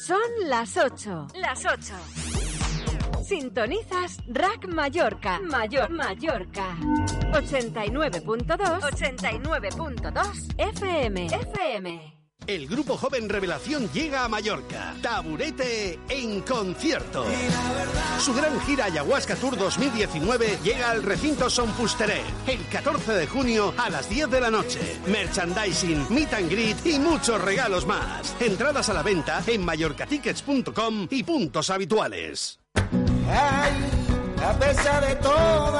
Son las 8. Las 8. Sintonizas Rack Mallorca. Mayor Mallorca. 89.2. 89.2 FM. FM. El grupo joven Revelación llega a Mallorca. Taburete en concierto. Su gran gira Ayahuasca Tour 2019 llega al recinto Son Pusteret el 14 de junio a las 10 de la noche. Merchandising, meet and greet y muchos regalos más. Entradas a la venta en mallorcatickets.com y puntos habituales. a pesar de todo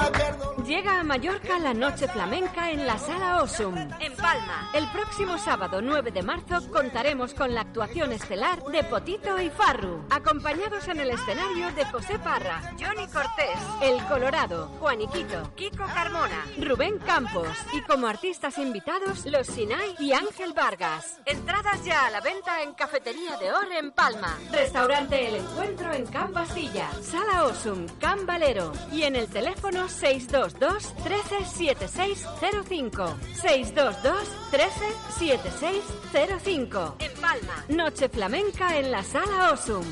Llega a Mallorca la noche flamenca en la Sala Osum, en Palma. El próximo sábado 9 de marzo contaremos con la actuación estelar de Potito y Farru, acompañados en el escenario de José Parra, Johnny Cortés, El Colorado, Juaniquito, Kiko Carmona, Rubén Campos y como artistas invitados Los Sinai y Ángel Vargas. Entradas ya a la venta en Cafetería de Or en Palma. Restaurante El Encuentro en Can Bastilla, Sala Osum, Can Valero y en el teléfono 62 622 13 7605. 622 13 7605. En Palma. Noche flamenca en la sala Osum.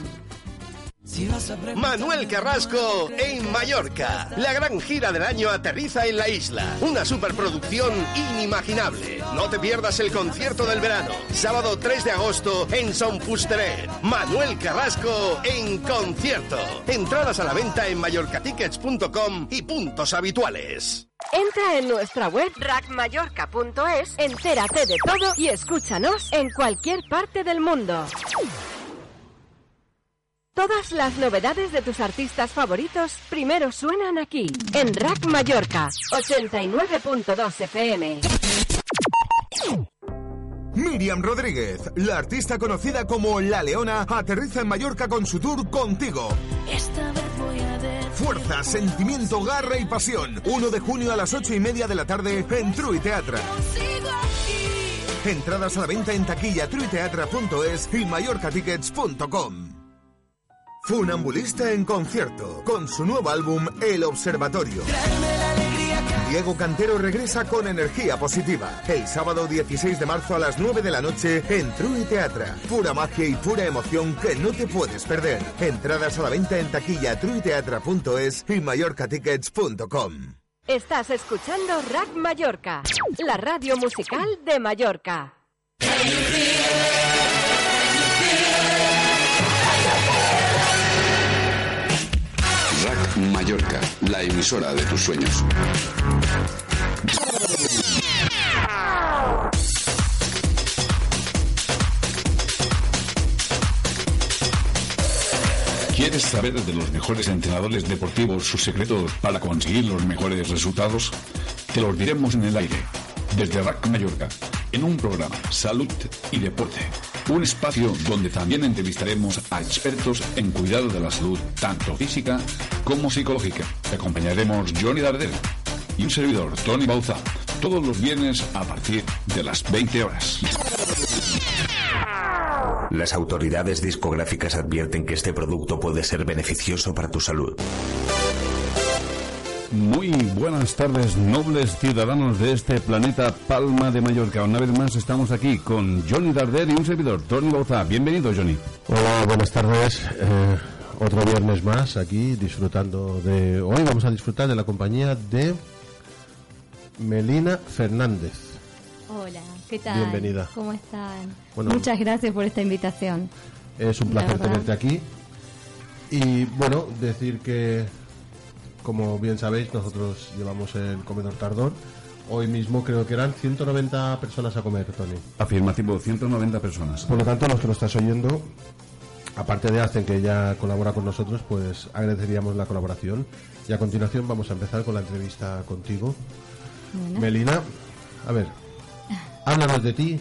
Manuel Carrasco en Mallorca. La gran gira del año aterriza en la isla. Una superproducción inimaginable. No te pierdas el concierto del verano. Sábado 3 de agosto en Son Pusteret. Manuel Carrasco en concierto. Entradas a la venta en mallorcatickets.com y puntos habituales. Entra en nuestra web rackmallorca.es, entérate de todo y escúchanos en cualquier parte del mundo. Todas las novedades de tus artistas favoritos primero suenan aquí, en Rack Mallorca, 89.2 FM. Miriam Rodríguez, la artista conocida como La Leona, aterriza en Mallorca con su tour Contigo. Esta vez voy a Fuerza, sentimiento, garra y pasión. 1 de junio a las 8 y media de la tarde en True Teatra. Entradas a la venta en taquilla truiteatra.es y mallorcatickets.com. Funambulista en concierto, con su nuevo álbum El Observatorio. Diego Cantero regresa con energía positiva. El sábado 16 de marzo a las 9 de la noche en True Teatra. Pura magia y pura emoción que no te puedes perder. Entradas a la venta en taquilla truiteatra.es y mallorcatickets.com. Estás escuchando Rack Mallorca, la radio musical de Mallorca. Mallorca, la emisora de tus sueños. ¿Quieres saber de los mejores entrenadores deportivos sus secretos para conseguir los mejores resultados? Te los diremos en el aire, desde RAC Mallorca, en un programa Salud y Deporte un espacio donde también entrevistaremos a expertos en cuidado de la salud, tanto física como psicológica. Te acompañaremos Johnny Dardel y un servidor, Tony Bauza, todos los viernes a partir de las 20 horas. Las autoridades discográficas advierten que este producto puede ser beneficioso para tu salud. Muy buenas tardes, nobles ciudadanos de este planeta Palma de Mallorca. Una vez más estamos aquí con Johnny Darder y un servidor, Tony Bauza. Bienvenido, Johnny. Hola, buenas tardes. Eh, otro viernes más aquí disfrutando de... Hoy vamos a disfrutar de la compañía de Melina Fernández. Hola, ¿qué tal? Bienvenida. ¿Cómo están? Muchas gracias por esta invitación. Es un placer tenerte aquí. Y bueno, decir que como bien sabéis, nosotros llevamos el comedor Tardor. Hoy mismo creo que eran 190 personas a comer, Tony. Afirmativo, 190 personas. Por lo tanto, los que lo estás oyendo, aparte de Asten, que ya colabora con nosotros, pues agradeceríamos la colaboración. Y a continuación vamos a empezar con la entrevista contigo. Melina, a ver, háblanos de ti,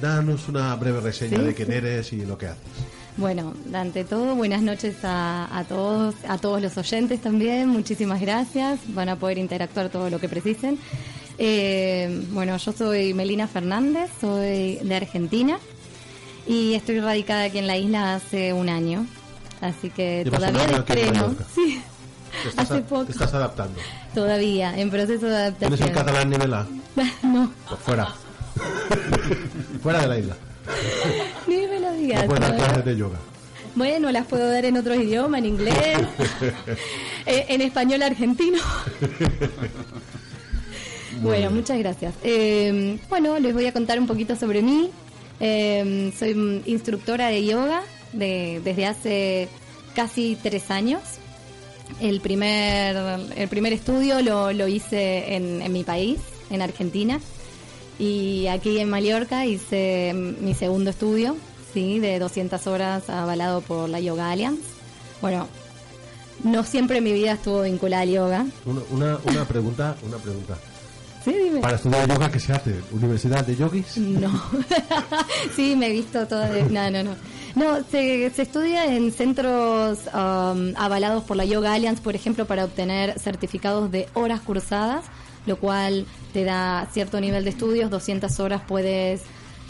danos una breve reseña de quién eres y lo que haces. Bueno, ante todo, buenas noches a, todos, a todos los oyentes también. Muchísimas gracias. Van a poder interactuar todo lo que precisen. Eh, bueno, yo soy Melina Fernández, soy de Argentina y estoy radicada aquí en la isla hace un año. Así que todavía de estreno. Sí. hace poco. Te estás adaptando. Todavía, en proceso de adaptación. ¿Tienes el catalán nivel A? no. Por fuera. Fuera de la isla. Ni me lo digas. Clases de yoga. Bueno, las puedo dar en otros idiomas, en inglés, eh, en español argentino. bueno, muchas gracias. Eh, bueno, les voy a contar un poquito sobre mí. Eh, soy instructora de yoga de- desde hace casi tres años. El primer, el primer estudio lo, lo hice en, en mi país, en Argentina. Y aquí en Mallorca hice mi segundo estudio, sí, de 200 horas avalado por la Yoga Alliance. Bueno, no siempre mi vida estuvo vinculada al yoga. Una, una, una pregunta, una pregunta. Sí, dime. Para estudiar yoga, ¿qué se hace? ¿Universidad de yogis? No. sí, me he visto todo. de- No, no, no. No, se, se estudia en centros um, avalados por la Yoga Alliance, por ejemplo, para obtener certificados de horas cursadas, lo cual te da cierto nivel de estudios. 200 horas puedes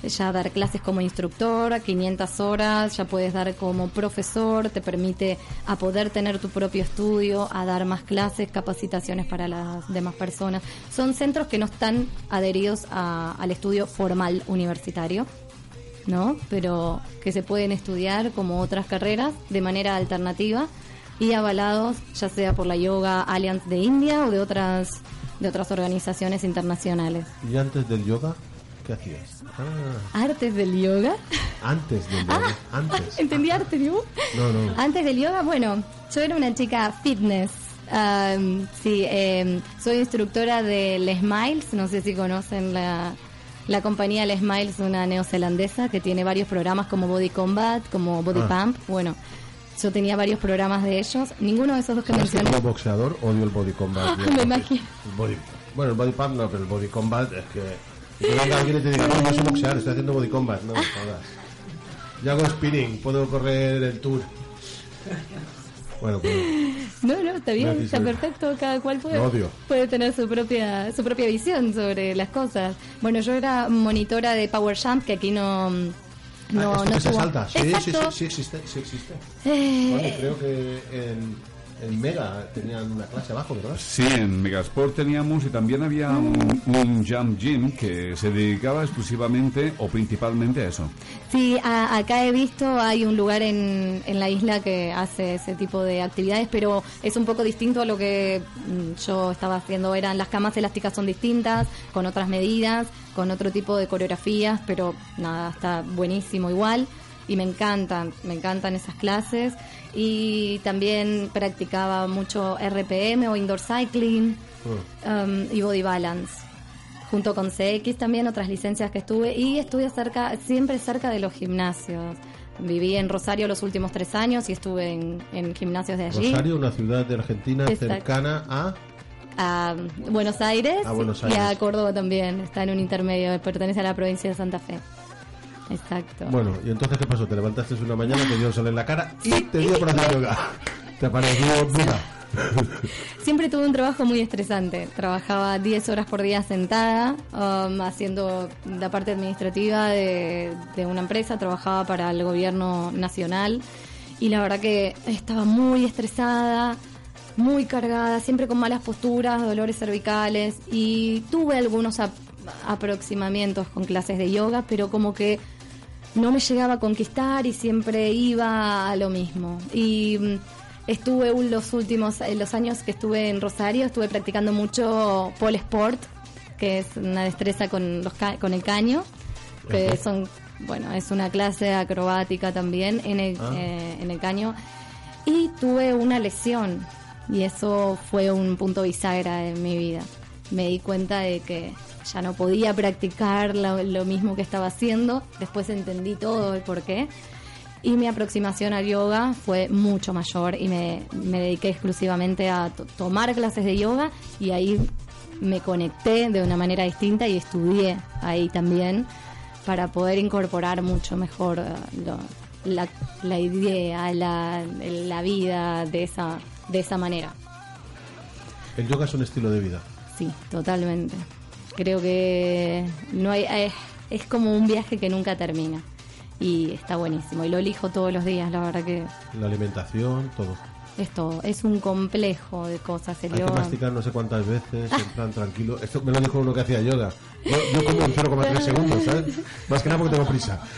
ya dar clases como instructor, 500 horas ya puedes dar como profesor, te permite a poder tener tu propio estudio, a dar más clases, capacitaciones para las demás personas. Son centros que no están adheridos a- al estudio formal universitario. ¿no? Pero que se pueden estudiar como otras carreras de manera alternativa y avalados ya sea por la Yoga Alliance de India o de otras de otras organizaciones internacionales. ¿Y antes del yoga? ¿Qué hacías? Ah, Artes del yoga. antes del yoga. Antes. Entendí arte, ¿no? No, no. Antes del yoga, bueno, yo era una chica fitness. Am, sí, em, soy instructora de Les Smiles, no sé si conocen la, la compañía Les Smiles, una neozelandesa que tiene varios programas como Body Combat, como Body Ah. Pump. Bueno, yo tenía varios programas de ellos. Ninguno de esos dos que mencioné. como boxeador, odio el body combat. Me imagino. El body- bueno, el body pump no, pero el body combat es que... que alguien te diga, no, yo sé boxear, estoy haciendo body combat. No, jodas. Yo hago spinning, puedo correr el tour. Bueno, pues... No, no, está bien, está perfecto. Cada cual puede, odio. puede tener su propia su propia visión sobre las cosas. Bueno, yo era monitora de Power Jump, que aquí no. No, ah, no que se tuvo- salta. Sí, sí, sí, sí existe, sí existe. Eh, creo que en, en Mega tenían una clase abajo, ¿verdad? Sí, en Megasport teníamos y también había un, un Jump Gym que se dedicaba exclusivamente o principalmente a eso. Sí, a- acá he visto, hay un lugar en, en la isla que hace ese tipo de actividades, pero es un poco distinto a lo que mm, yo estaba haciendo. Eran las camas elásticas son distintas, con otras medidas, con otro tipo de coreografías, pero nada, está buenísimo igual y me encantan, me encantan esas clases. Y también practicaba mucho RPM o indoor cycling um, y body balance junto con CX también otras licencias que estuve y estuve cerca, siempre cerca de los gimnasios. Viví en Rosario los últimos tres años y estuve en, en gimnasios de allí. Rosario, una ciudad de Argentina Exacto. cercana a... A Buenos Aires, A Buenos y a Aires. Córdoba también. Está en un intermedio, pertenece a la provincia de Santa Fe. Exacto. Bueno, ¿y entonces qué pasó? Te levantaste una mañana, te dio el sol en la cara y te dio por hacer yoga. ¿Te pareció vida? Siempre tuve un trabajo muy estresante. Trabajaba 10 horas por día sentada, um, haciendo la parte administrativa de, de una empresa. Trabajaba para el gobierno nacional y la verdad que estaba muy estresada, muy cargada, siempre con malas posturas, dolores cervicales y tuve algunos ap- aproximamientos con clases de yoga, pero como que no me llegaba a conquistar y siempre iba a lo mismo. Y mm, estuve un- los últimos, en los años que estuve en Rosario, estuve practicando mucho pole sport, que es una destreza con, los ca- con el caño, que Ajá. son, bueno, es una clase acrobática también en el, Ah. eh, en el caño. Y tuve una lesión y eso fue un punto bisagra en mi vida. Me di cuenta de que ya no podía practicar lo, lo mismo que estaba haciendo. Después entendí todo el por qué. Y mi aproximación al yoga fue mucho mayor y me, me dediqué exclusivamente a to- tomar clases de yoga y ahí me conecté de una manera distinta y estudié ahí también para poder incorporar mucho mejor eh, lo- la, la idea, la, la vida de esa, de esa manera. El yoga es un estilo de vida. Sí, totalmente. Creo que no hay, es, es como un viaje que nunca termina y está buenísimo y lo elijo todos los días, la verdad que La alimentación, todo. Es todo. Es un complejo de cosas el Hay que yoga. masticar no sé cuántas veces, en plan tranquilo. Esto me lo dijo uno que hacía yoga. Yo, yo como en 0,3 segundos, ¿sabes? Más que nada porque tengo prisa.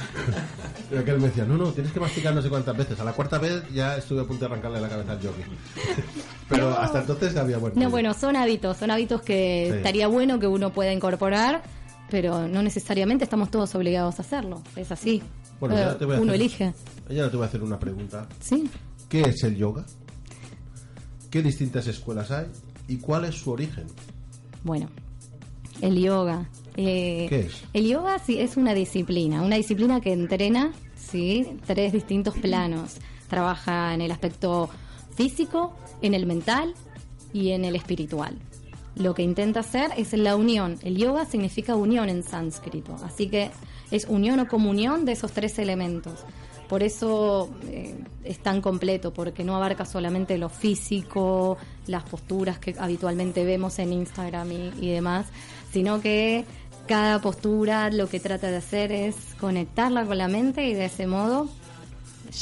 Y aquel me decía, no, no, tienes que masticar no sé cuántas veces. A la cuarta vez ya estuve a punto de arrancarle la cabeza al yogi. Pero hasta entonces había bueno. No, bueno, son hábitos, son hábitos que Sí. estaría bueno que uno pueda incorporar, pero no necesariamente estamos todos obligados a hacerlo. Es así. Bueno, ya te voy a uno hacer- elige. Ya te voy a hacer una pregunta. Sí. ¿Qué es el yoga? ¿Qué distintas escuelas hay? ¿Y cuál es su origen? Bueno, el yoga. eh, ¿Qué es? El yoga sí es una disciplina, una disciplina que entrena sí tres distintos planos. Trabaja en el aspecto físico, en el mental y en el espiritual. Lo que intenta hacer es la unión. El yoga significa unión en sánscrito, así que es unión o comunión de esos tres elementos. Por eso eh, es tan completo, porque no abarca solamente lo físico, las posturas que habitualmente vemos en Instagram y, y demás, sino que cada postura lo que trata de hacer es conectarla con la mente y de ese modo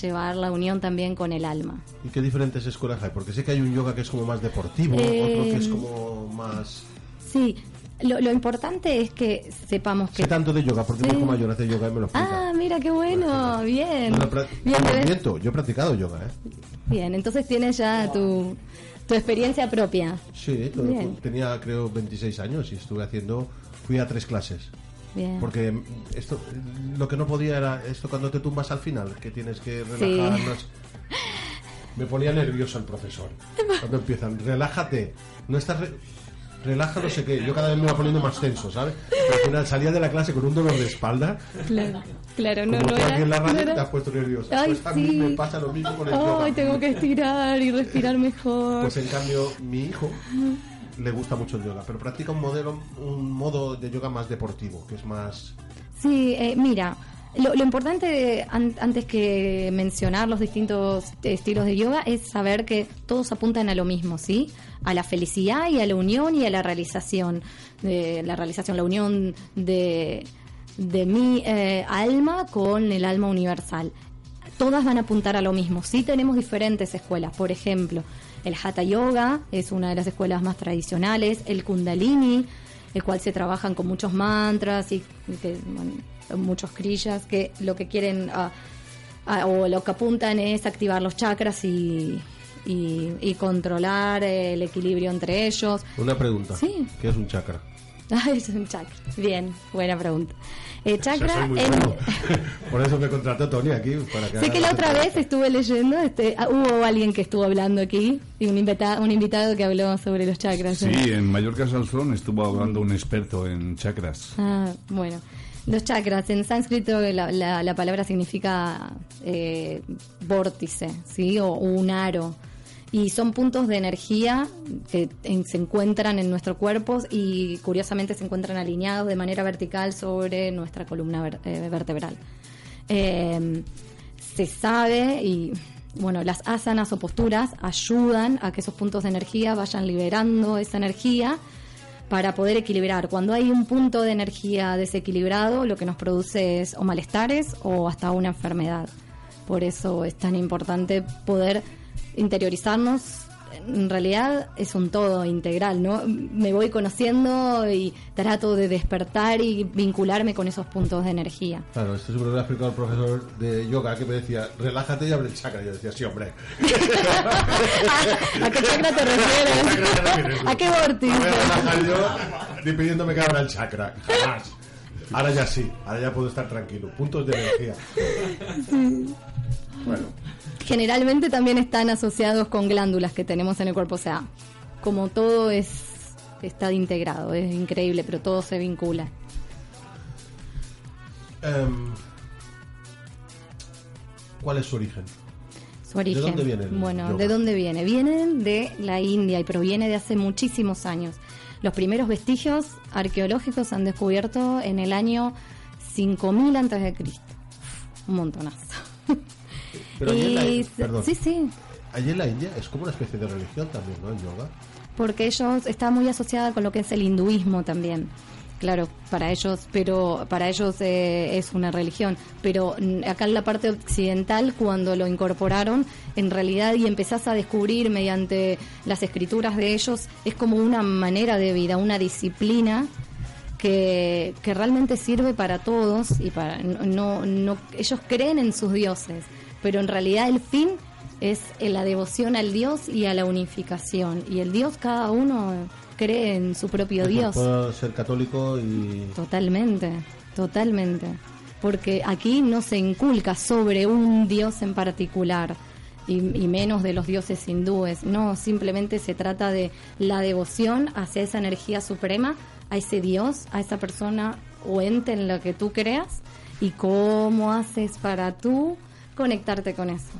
llevar la unión también con el alma. ¿Y qué diferentes escuelas hay? Porque sé que hay un yoga que es como más deportivo, Eh, otro que es como más... Sí, lo, lo importante es que sepamos que... Sé tanto de yoga, porque Sí. mi hijo mayor hace yoga y me lo explica. Ah, mira qué bueno, bien. No pra- Bien, no, ¿ves? miento, yo he practicado yoga, ¿eh? Bien, entonces tienes ya tu, tu experiencia propia. Sí, todo- tenía creo 26 años y estuve haciendo, fui a tres clases. Bien. Porque esto, lo que no podía era esto cuando te tumbas al final, que tienes que Sí. relajarnos. Me ponía nervioso el profesor. Cuando empiezan, relájate, no estás... re- Relaja no sé qué, yo cada vez me iba poniendo más tenso, ¿sabes? Al final salía de la clase con un dolor de espalda, Claro, claro, no, como no era... en la no radio era- te has puesto nerviosa. Ay, pues a mí sí. me pasa lo mismo con el yoga. Ay, tengo que estirar y respirar mejor. Pues en cambio, mi hijo le gusta mucho el yoga, pero practica un modelo, un modo de yoga más deportivo, que es más... Sí, eh, mira, lo, lo importante an- antes que mencionar los distintos estilos de yoga es saber que todos apuntan a lo mismo, ¿sí? A la felicidad y a la unión y a la realización. De, la realización, la unión de, de mi eh, alma con el alma universal. Todas van a apuntar a lo mismo. Sí tenemos diferentes escuelas. Por ejemplo, el Hatha Yoga es una de las escuelas más tradicionales. El Kundalini, el cual se trabajan con muchos mantras y que, muchos kriyas que lo que quieren ah, ah, o lo que apuntan es activar los chakras y, y, y controlar el equilibrio entre ellos. Una pregunta. Sí. ¿Qué es un chakra? Ay, es un chakra. Bien, buena pregunta. Eh, chakra soy muy en-. Por eso me contrató Tony aquí. Para que Sé que la otra vez estuve leyendo, este, ah, hubo alguien que estuvo hablando aquí, y un, invita- un invitado que habló sobre los chakras. Sí, ¿no? en Mallorca Salzón estuvo hablando un experto en chakras. Ah, bueno. Los chakras, en sánscrito la, la- la palabra significa eh, vórtice, ¿sí? O un aro. Y son puntos de energía que se encuentran en nuestro cuerpo y curiosamente se encuentran alineados de manera vertical sobre nuestra columna ver- eh, vertebral. Eh, se sabe y bueno, las asanas o posturas ayudan a que esos puntos de energía vayan liberando esa energía para poder equilibrar. Cuando hay un punto de energía desequilibrado, lo que nos produce es o malestares o hasta una enfermedad. Por eso es tan importante poder interiorizarnos. En realidad es un todo integral, ¿no? Me voy conociendo y trato de despertar y vincularme con esos puntos de energía. Claro, esto siempre lo ha explicado el profesor de yoga que me decía, relájate y abre el chakra. Yo decía, sí, hombre. ¿A qué chakra te refieres? ¿A qué vórtice? voy a relajar yo ni pidiéndome que abra el chakra. Jamás. Ahora ya sí, ahora ya puedo estar tranquilo. Puntos de energía. Bueno, Generalmente también están asociados con glándulas que tenemos en el cuerpo. O sea, como todo es está integrado, es increíble, pero todo se vincula. em, ¿cuál es su origen? Su origen. dónde viene el Bueno, yoga? ¿de dónde viene? Vienen de la India y proviene de hace muchísimos años. Los primeros vestigios arqueológicos se han descubierto en el año 5000 antes de Cristo. Un montonazo. Pero allí la- perdón. sí, sí, Allí en la India es como una especie de religión también, ¿no? El yoga. porque ellos está muy asociada con lo que es el hinduismo también. claro, para ellos, pero para ellos eh, es una religión. Pero mm, acá en la parte occidental, cuando lo incorporaron, en realidad y empezás a descubrir mediante las escrituras de ellos, es como una manera de vida, una disciplina que, que realmente sirve para todos y para no, no ellos creen en sus dioses, pero en realidad el fin es la devoción al Dios y a la unificación. Y el Dios cada uno cree en su propio Dios. Puedo ser católico y... Totalmente, totalmente. Porque aquí no se inculca sobre un Dios en particular. Y, y, menos de los dioses hindúes. No, simplemente se trata de la devoción hacia esa energía suprema, a ese Dios, a esa persona o ente en lo que tú creas y cómo haces para tú conectarte con eso.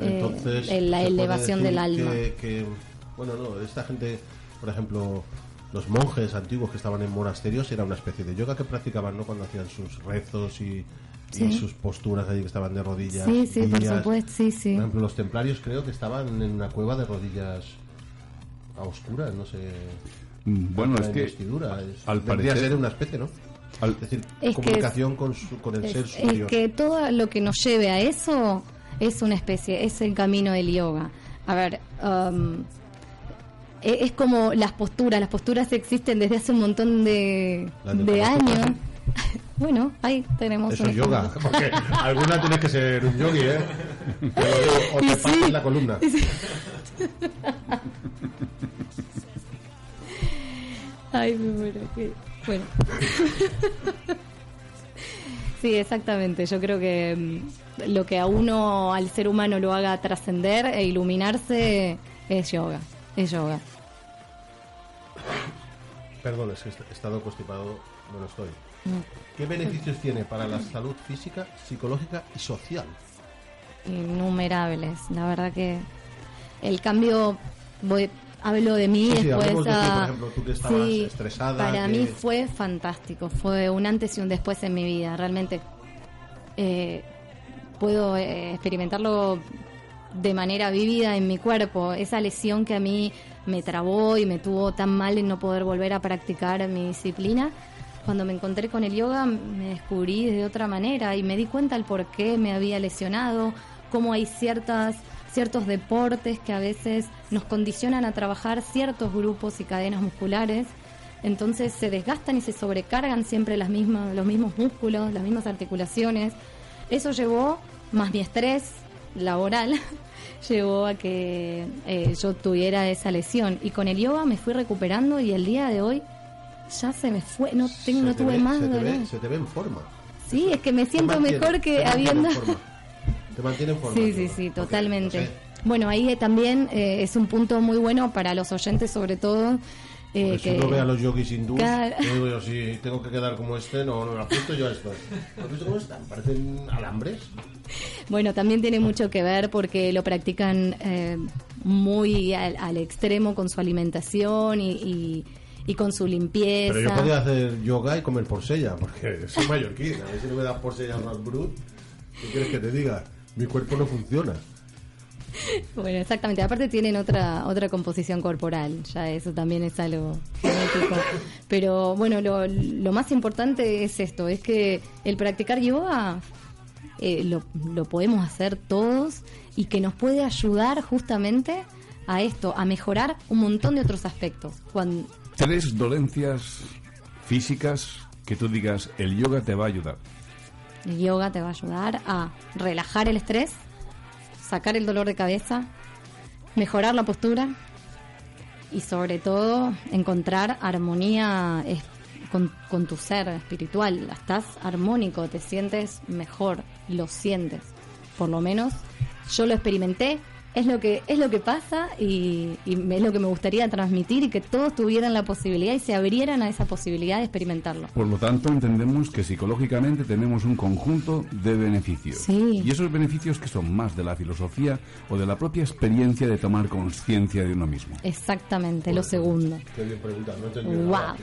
Entonces, eh, la se puede elevación del alma. que- que, bueno, no, esta gente, por ejemplo, los monjes antiguos que estaban en monasterios era una especie de yoga que practicaban, ¿no? Cuando hacían sus rezos y, sus posturas allí que estaban de rodillas. Sí, sí, por supuesto, sí, sí. Por ejemplo, los templarios creo que estaban en una cueva de rodillas a oscuras, no sé. Mm, Bueno, la es que al parecer- ser una especie, ¿no? Al- es decir, Es que comunicación con, su- con el Es, ser es superior. que todo lo que nos lleve a eso es una especie, es el camino del yoga. A ver, um, e- es como las posturas, las posturas existen desde hace un montón de, de años. bueno, ahí tenemos Eso es yoga, porque alguna tiene que ser un yogi, ¿eh? O te sí. la columna. Ay, me muero. Bueno. sí, exactamente. Yo creo que mm, lo que a uno, al ser humano, lo haga trascender e iluminarse es yoga. Es yoga. Perdón, es que he estado constipado, bueno estoy. Mm. ¿Qué beneficios tiene para la salud física, psicológica y social? Innumerables. La verdad que el cambio, voy, hablo de mí Sí, sí, después. hablemos de ti, por a- ejemplo, tú que estabas Sí, estresada, Para que- mí fue fantástico. Fue un antes y un después en mi vida. Realmente eh, puedo eh, experimentarlo de manera vívida en mi cuerpo. Esa lesión que a mí me trabó y me tuvo tan mal en no poder volver a practicar mi disciplina. Cuando me encontré con el yoga me descubrí de otra manera y me di cuenta el por qué me había lesionado, cómo hay ciertas ciertos deportes que a veces nos condicionan a trabajar ciertos grupos y cadenas musculares. Entonces se desgastan y se sobrecargan siempre las mismas, los mismos músculos, las mismas articulaciones. Eso llevó, más mi estrés laboral, llevó a que eh, yo tuviera esa lesión. Y con el yoga me fui recuperando y el día de hoy ya se me fue, no, tengo, Se no tuve ve- más se te, dolor. ve, se te ve en forma. Sí, es que me siento mejor que habiendo... Te mantiene en forma. Sí, sí, sí, totalmente. no sé, Bueno, ahí eh, también eh, es un punto muy bueno para los oyentes, sobre todo. eh, que si uno ve a los yogis hindús, Claro. yo digo yo, si tengo que quedar como este, no, no me apunto yo a esto. ¿Has visto cómo están? Parecen alambres. Bueno, también tiene mucho que ver porque lo practican eh, muy al, al extremo con su alimentación y, y- y con su limpieza. Pero yo podía hacer yoga y comer porsella, porque soy mallorquín. A ver si no me das porsella más brut. ¿Qué quieres que te diga? Mi cuerpo no funciona. Bueno, exactamente. Aparte tienen otra otra composición corporal, ya eso también es algo genético. Pero bueno, lo, lo más importante es esto, es que el practicar yoga eh, lo, lo podemos hacer todos y que nos puede ayudar justamente a esto, a mejorar un montón de otros aspectos. Cuando, Tres dolencias físicas que tú digas, el yoga te va a ayudar. El yoga te va a ayudar a relajar el estrés, sacar el dolor de cabeza, mejorar la postura y sobre todo encontrar armonía es- con, con tu ser espiritual. Estás armónico, te sientes mejor, lo sientes. Por lo menos yo lo experimenté. Es lo que es lo que pasa y, y es lo que me gustaría transmitir y que todos tuvieran la posibilidad y se abrieran a esa posibilidad de experimentarlo. Por lo tanto, entendemos que psicológicamente tenemos un conjunto de beneficios. Sí. Y esos beneficios que son más de la filosofía o de la propia experiencia de tomar conciencia de uno mismo. Exactamente, lo segundo. Qué bien pregunta, no he entendido Wow,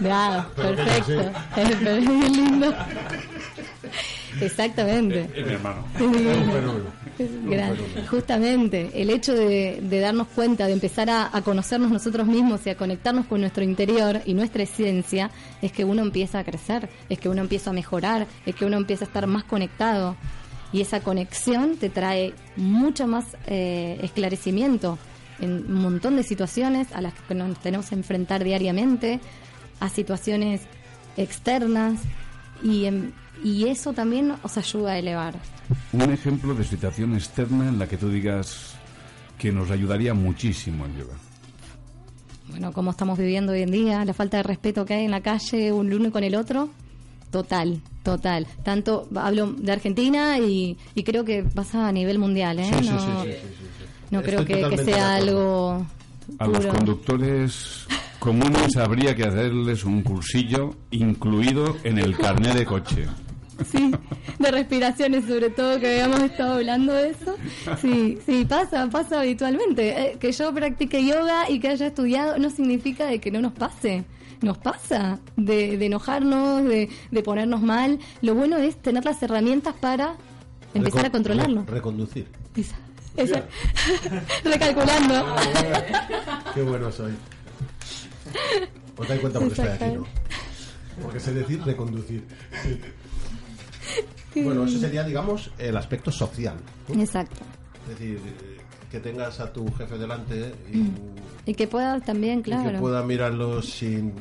nada. perfecto, es lindo. Exactamente. mi hermano. Es un fenómeno. Gran- Justamente, el hecho de, de darnos cuenta, de empezar a, a conocernos nosotros mismos y a conectarnos con nuestro interior y nuestra esencia, es que uno empieza a crecer, es que uno empieza a mejorar, es que uno empieza a estar más conectado. Y esa conexión te trae mucho más eh, esclarecimiento en un montón de situaciones a las que nos tenemos que enfrentar diariamente, a situaciones externas, y, y eso también nos ayuda a elevar. Un ejemplo de situación externa en la que tú digas que nos ayudaría muchísimo el yoga. bueno, como estamos viviendo hoy en día, la falta de respeto que hay en la calle un uno con el otro, total, total. Tanto hablo de Argentina y, y creo que pasa a nivel mundial, ¿eh? Sí, sí, no sí, sí, no Estoy creo que, sea algo A los conductores comunes habría que hacerles un cursillo incluido en el carné de coche. Sí, de respiraciones sobre todo, que habíamos estado hablando de eso. Sí, sí, pasa, pasa habitualmente. Eh, que yo practique yoga y que haya estudiado no significa de que no nos pase. Nos pasa de, de enojarnos, de, de ponernos mal. Lo bueno es tener las herramientas para empezar Recon- a controlarlo. re- reconducir. Esa- esa- Recalculando. Qué bueno soy. Os dais cuenta porque estoy aquí, ¿no? Porque sé decir reconducir. Bueno, ese sería, digamos, el aspecto social. ¿no? Exacto. Es decir, eh, que tengas a tu jefe delante y, Y que puedas también, y claro. que pueda mirarlo sin,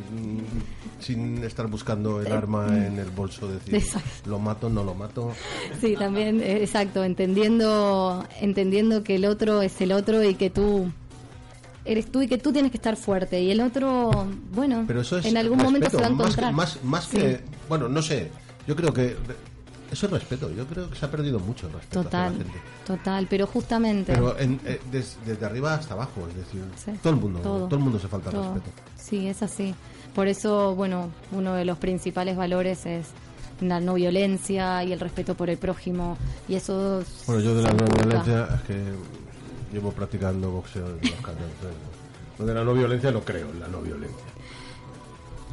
sin estar buscando el arma en el bolso, decir, Exacto. lo mato, no lo mato. Sí, también, eh, exacto, entendiendo, entendiendo que el otro es el otro y que tú eres tú y que tú tienes que estar fuerte y el otro, bueno, Pero eso es en algún momento se va a encontrar. Más, más Sí. que, bueno, no sé, yo creo que eso es respeto, yo creo que se ha perdido mucho el respeto hacia Total, la gente. total, pero justamente... Pero en- eh, des- desde arriba hasta abajo, es decir, Sí. todo el mundo, Todo. todo. el mundo se falta el todo. respeto. Sí, es así. Por eso, bueno, uno de los principales valores es la no violencia y el respeto por el prójimo y eso... Bueno, yo de la no violencia es que llevo practicando boxeo desde los 14 años. Lo de la no violencia lo creo, en la no violencia.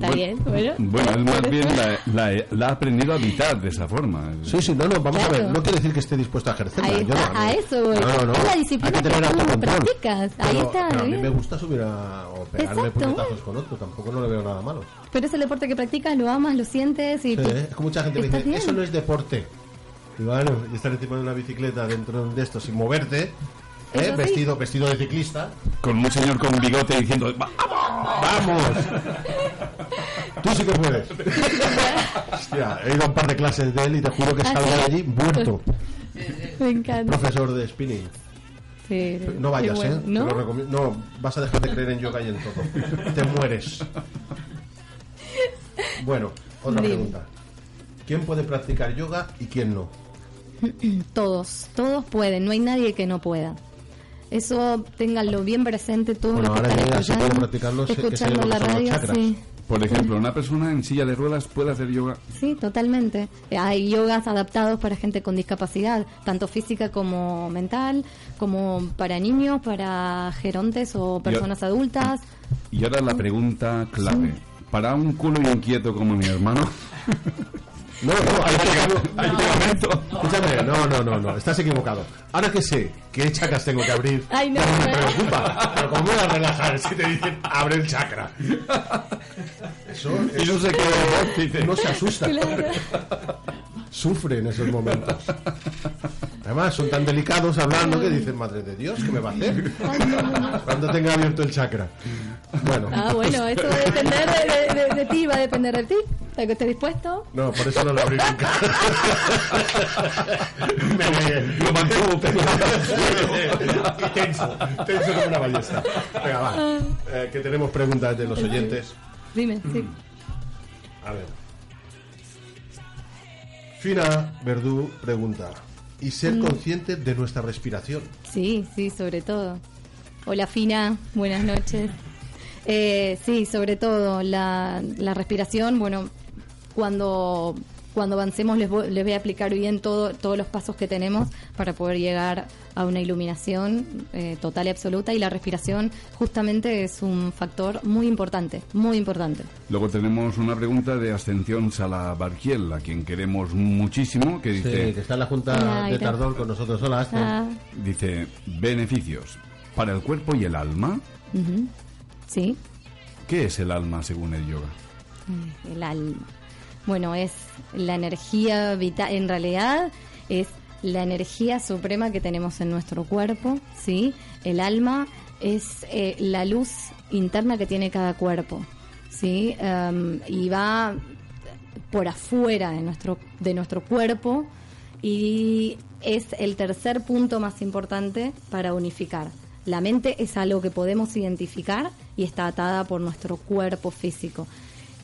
Está bien, bueno. Bueno, él más bien la, la- la ha aprendido a habitar de esa forma. Sí, sí, no, no, vamos a ver, no quiere decir que esté dispuesto a ejercerla. Ahí yo no, a no. eso voy. No, no, no. Es la disciplina que que tener tú practicas. Ahí Pero- está, pero a mí bien. me gusta subir a, o pegarme puñetazos con otro, tampoco no le veo nada malo. Pero es el deporte que practicas, lo amas, lo sientes y... Sí, tú- es que mucha gente me ¿Estás dice, bien? eso no es deporte. Y bueno, y estar encima de una bicicleta dentro de esto sin moverte, ¿eh? Vestido, vestido de ciclista, Con un señor con bigote diciendo, "Va, ¡vamos! Tú sí que puedes. Hostia, he ido a un par de clases de él y te juro que salgo de allí muerto. Me encanta. Profesor de spinning. Sí, No vayas, bueno. ¿eh? Te ¿No? lo recomiendo. No, vas a dejar de creer en yoga y en todo. Te mueres. Bueno, otra Dime. pregunta. ¿Quién puede practicar yoga y quién no? Todos, todos pueden, no hay nadie que no pueda. Eso ténganlo bien presente todos Bueno, los que ahora están ya se puede escuchando, practicarlo, se- que se escuchando la radio, sí. Por ejemplo, una persona en silla de ruedas puede hacer yoga. Sí, totalmente. Hay yogas adaptados para gente con discapacidad, tanto física como mental, como para niños, para gerontes o personas adultas. Y ahora la pregunta clave. Para un culo inquieto como mi hermano, No, no, hay hay pegamento. Escúchame, no, no, no, no, estás equivocado. Ahora que sé qué chakras tengo que abrir, Ay, no, no me no. preocupa. Pero ¿cómo voy a relajar si te dicen abre el chakra? Eso, Y no sé qué dice. no se asusta. Claro. Sufre en esos momentos. Además, son tan delicados hablando que dicen, madre de Dios, ¿qué me va a hacer? Cuando tenga abierto el chakra. Bueno, Ah, bueno, eso va a depender de, de- de- de ti, va a depender de ti, de que estés dispuesto. no, por eso no lo abrí nunca. me. Lo mantuvo Y tenso, tenso como una ballesta. Venga, va. Eh, que tenemos preguntas de los oyentes. Dime, sí. A ver. Fina Verdú pregunta. Y ser Mm. consciente de nuestra respiración. Sí, sí, sobre todo. Hola Fina, buenas noches. Eh, sí, sobre todo la, la respiración, bueno, cuando, cuando avancemos les voy, les voy a aplicar bien todo, todos los pasos que tenemos para poder llegar a una iluminación eh, total y absoluta y la respiración justamente es un factor muy importante, muy importante. Luego tenemos una pregunta de Ascensión Salabarquiel, a quien queremos muchísimo, que dice... Sí, que está en la Junta Hola, de. Tardón con nosotros. Hola, Aston. Ah, Dice, beneficios para el cuerpo y el alma. ujú. Sí, ¿Qué es el alma según el yoga? Eh, el alma. Bueno, es la energía vital, en realidad es la energía suprema que tenemos en nuestro cuerpo, ¿sí? El alma es eh, la luz interna que tiene cada cuerpo, ¿sí? Em, y va por afuera de nuestro, de nuestro cuerpo y es el tercer punto más importante para unificar. La mente es algo que podemos identificar y está atada por nuestro cuerpo físico.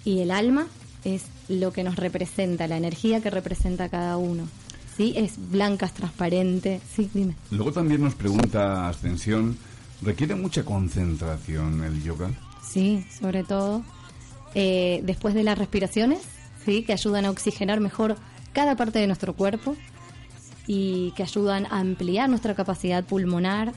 Y el alma es lo que nos representa, la energía que representa cada uno. ¿Sí? Es blanca, es transparente. Sí, dime. Luego también nos pregunta Ascensión, ¿requiere mucha concentración el yoga? Sí, sobre todo eh, después de las respiraciones, sí, que ayudan a oxigenar mejor cada parte de nuestro cuerpo y que ayudan a ampliar nuestra capacidad pulmonar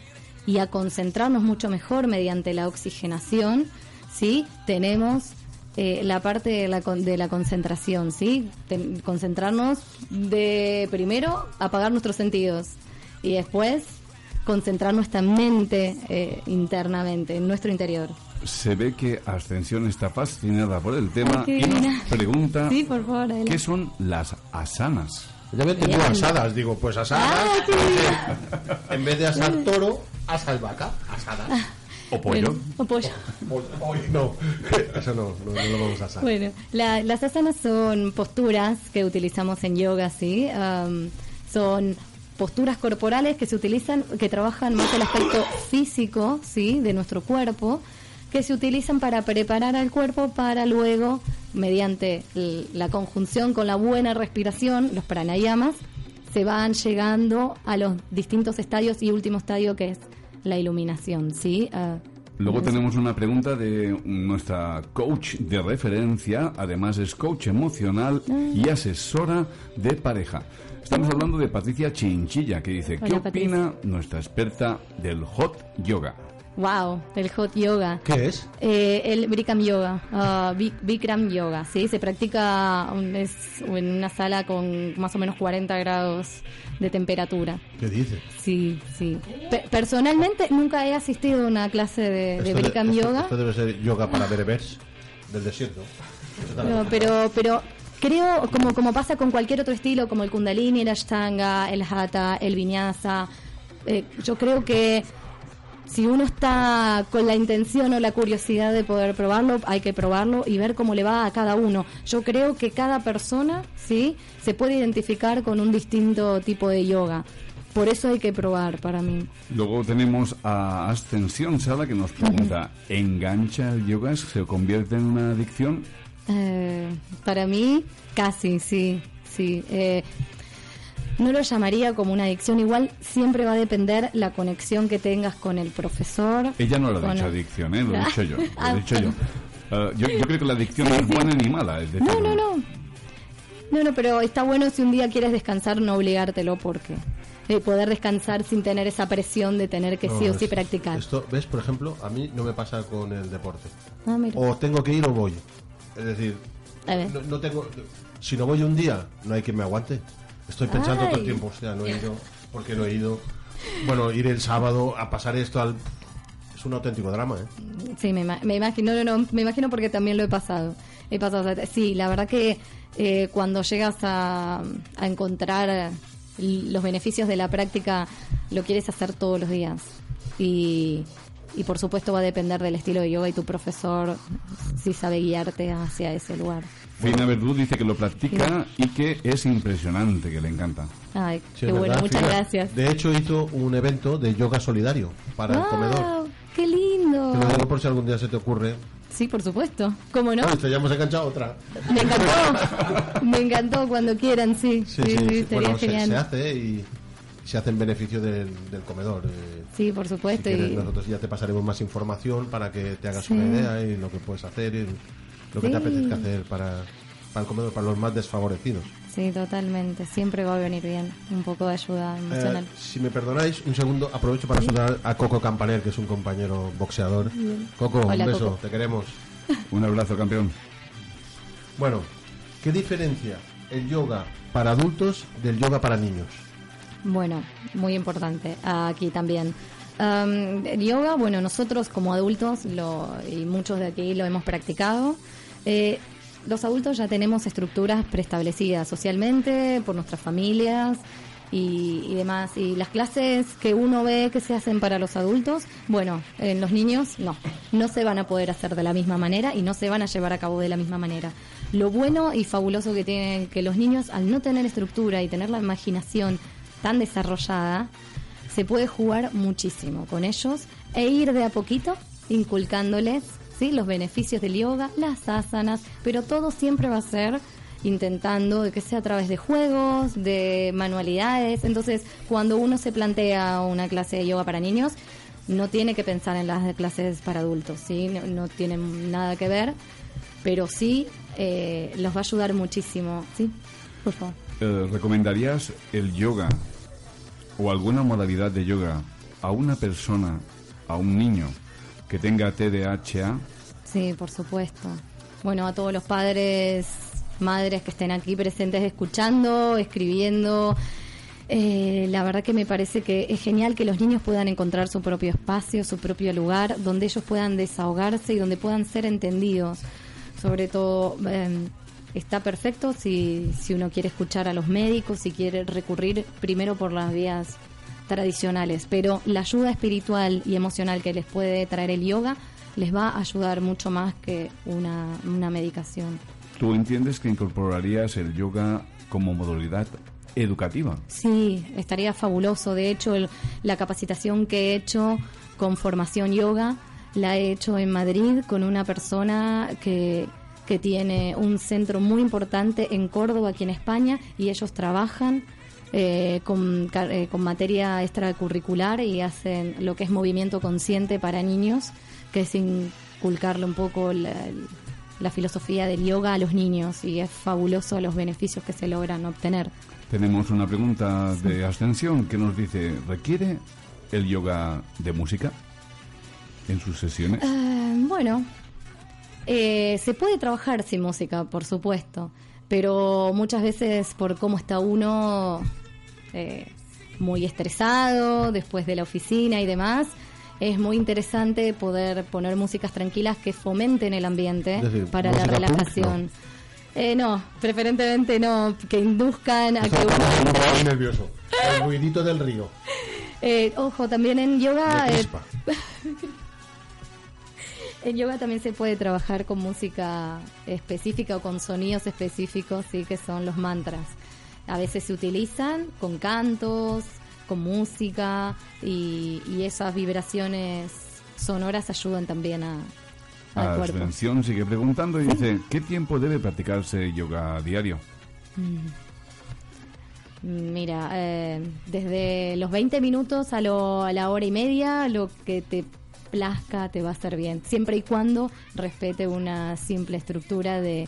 y a concentrarnos mucho mejor mediante la oxigenación, sí, tenemos eh, la parte de la, con- de la concentración, sí, Ten- concentrarnos de primero apagar nuestros sentidos y después concentrar nuestra mente eh, internamente, en nuestro interior. Se ve que Ascensión está fascinada por el tema Ay, y pregunta Sí, por favor, adelante. qué son las asanas. Ya me Bien. asadas. Digo, pues asadas. Ah, en vez de asar toro, asas vaca. Asadas. O pollo. Bueno, o pollo. Hoy no. Eso no, no, no lo vamos a asar. Bueno, la- las asanas son posturas que utilizamos en yoga, ¿sí? Son posturas corporales que se utilizan, que trabajan más el aspecto físico, ¿sí? De nuestro cuerpo, que se utilizan para preparar al cuerpo para luego, mediante la conjunción con la buena respiración, los pranayamas, se van llegando a los distintos estadios y último estadio que es la iluminación, ¿sí? Ah, Luego tenemos una pregunta de nuestra coach de referencia, además es coach emocional y asesora de pareja. Estamos hablando de Patricia Chinchilla, que dice, ¿qué Patricia. opina nuestra experta del hot yoga? Wow, el hot yoga. ¿Qué es? Eh, el Bikram Yoga, Bi- Bikram Yoga, ¿sí? Se practica un- es en una sala con más o menos 40 grados de temperatura. ¿Qué dice? Sí, sí. Pe- personalmente nunca he asistido a una clase de, de Esto de- Bikram esto- Yoga, Esto debe ser yoga para berebers del desierto. pero, pero, pero creo, como, como pasa con cualquier otro estilo, como el Kundalini, el Ashtanga, el Hatha, el Vinyasa, eh, yo creo que si uno está con la intención o la curiosidad de poder probarlo, hay que probarlo y ver cómo le va a cada uno. Yo creo que cada persona, ¿sí? Se puede identificar con un distinto tipo de yoga. Por eso hay que probar para mí. Luego tenemos a Ascensión Sala que nos pregunta, ¿engancha el yoga? ¿Se convierte en una adicción? Eh, para mí, casi, sí, sí. Eh, no lo llamaría como una adicción, igual siempre va a depender la conexión que tengas con el profesor. Ella no lo ha dicho el- adicción, ¿eh? lo he dicho yo. Lo Ah, he dicho yo. Eh, yo. yo creo que la adicción no es buena ni mala. Es decir, No, no, no. No, no, pero está bueno si un día quieres descansar, no obligártelo porque de poder descansar sin tener esa presión de tener que No, sí o sí es- practicar. Esto, ¿ves? Por ejemplo, a mí no me pasa con el deporte. Ah, mira. O tengo que ir o voy. Es decir, A ver. no, no tengo. Si no voy un día, no hay quien me aguante. Estoy pensando todo el tiempo, o sea, no he ido. ¿Por qué no he ido? Bueno, ir el sábado a pasar esto al. Es un auténtico drama, ¿eh? Sí, me, me imagino, no, no, me imagino porque también lo he pasado. He pasado, sí, la verdad que eh, cuando llegas a, a encontrar los beneficios de la práctica, lo quieres hacer todos los días. Y, y por supuesto va a depender del estilo de yoga y tu profesor si sabe guiarte hacia ese lugar. Fina Verdú dice que lo practica y que es impresionante, que le encanta. Ay, Sí, qué es bueno, verdad, muchas Fina. gracias. De hecho, hizo un evento de yoga solidario para el comedor. ¡Wow! ¡Qué lindo! Te lo digo por si algún día se te ocurre. Sí, por supuesto. ¿Cómo no? Ah, esto ya hemos enganchado otra. Me encantó. Me encantó cuando quieran, sí. Sí, Sí, sí, sí, sí. estaría Bueno, se, genial. se hace y se hace en beneficio del, del comedor. eh. Sí, por Si supuesto. quieres, y- nosotros ya te pasaremos más información para que te hagas Sí. una idea y lo que puedes hacer y lo que Sí. te apetezca hacer para, para el comedor, para los más desfavorecidos. Sí, totalmente. Siempre va a venir bien un poco de ayuda emocional. Eh, si me perdonáis, un segundo, aprovecho para saludar a Coco Campaner, que es un compañero boxeador. Bien. Coco, Hola, un beso, Coco. te queremos. Un abrazo, campeón. Bueno, ¿qué diferencia el yoga para adultos del yoga para niños? Bueno, muy importante aquí también. Yoga, bueno, nosotros como adultos, lo, y muchos de aquí lo hemos practicado, eh, los adultos ya tenemos estructuras preestablecidas socialmente, por nuestras familias y, y demás. Y las clases que uno ve que se hacen para los adultos, bueno, en los niños no, no se van a poder hacer de la misma manera y no se van a llevar a cabo de la misma manera. Lo bueno y fabuloso que tienen que los niños, al no tener estructura y tener la imaginación tan desarrollada, se puede jugar muchísimo con ellos e ir de a poquito inculcándoles ¿sí? los beneficios del yoga, las asanas, pero todo siempre va a ser intentando que sea a través de juegos, de manualidades. Entonces, cuando uno se plantea una clase de yoga para niños, no tiene que pensar en las clases para adultos, ¿sí? no, no tienen nada que ver, pero sí eh, los va a ayudar muchísimo. ¿sí? Por favor. Eh, ¿Recomendarías el yoga o alguna modalidad de yoga a una persona, a un niño que tenga TDAH? Sí, por supuesto. Bueno, a todos los padres, madres que estén aquí presentes escuchando, escribiendo. eh, la verdad que me parece que es genial que los niños puedan encontrar su propio espacio, su propio lugar, donde ellos puedan desahogarse y donde puedan ser entendidos. Sobre todo, eh, está perfecto si, si uno quiere escuchar a los médicos, si quiere recurrir primero por las vías tradicionales, pero la ayuda espiritual y emocional que les puede traer el yoga les va a ayudar mucho más que una, una medicación. ¿Tú entiendes que incorporarías el yoga como modalidad educativa? Sí, estaría fabuloso. De hecho, el- la capacitación que he hecho con formación yoga la he hecho en Madrid con una persona que, que tiene un centro muy importante en Córdoba, aquí en España, y ellos trabajan eh, con, eh, con materia extracurricular y hacen lo que es movimiento consciente para niños, que es inculcarle un poco la, la filosofía del yoga a los niños y es fabuloso los beneficios que se logran obtener. Tenemos una pregunta de ascensión que nos dice, ¿requiere el yoga de música en sus sesiones? Eh, bueno, eh, se puede trabajar sin música, por supuesto, pero muchas veces por cómo está uno eh, muy estresado después de la oficina y demás, es muy interesante poder poner músicas tranquilas que fomenten el ambiente decir, para la punk, relajación. Eh, no, preferentemente no, que induzcan a que uno... Nervioso. El ruidito del río. Eh, ojo, también en yoga... En yoga también se puede trabajar con música específica o con sonidos específicos, sí, que son los mantras. A veces se utilizan con cantos, con música y, y esas vibraciones sonoras ayudan también a, al cuerpo. Ascensión sigue preguntando y dice, ¿qué tiempo debe practicarse yoga diario? Mm, Mira, eh, desde los 20 minutos a, lo- a la hora y media, lo que te plazca te va a hacer bien, siempre y cuando respete una simple estructura de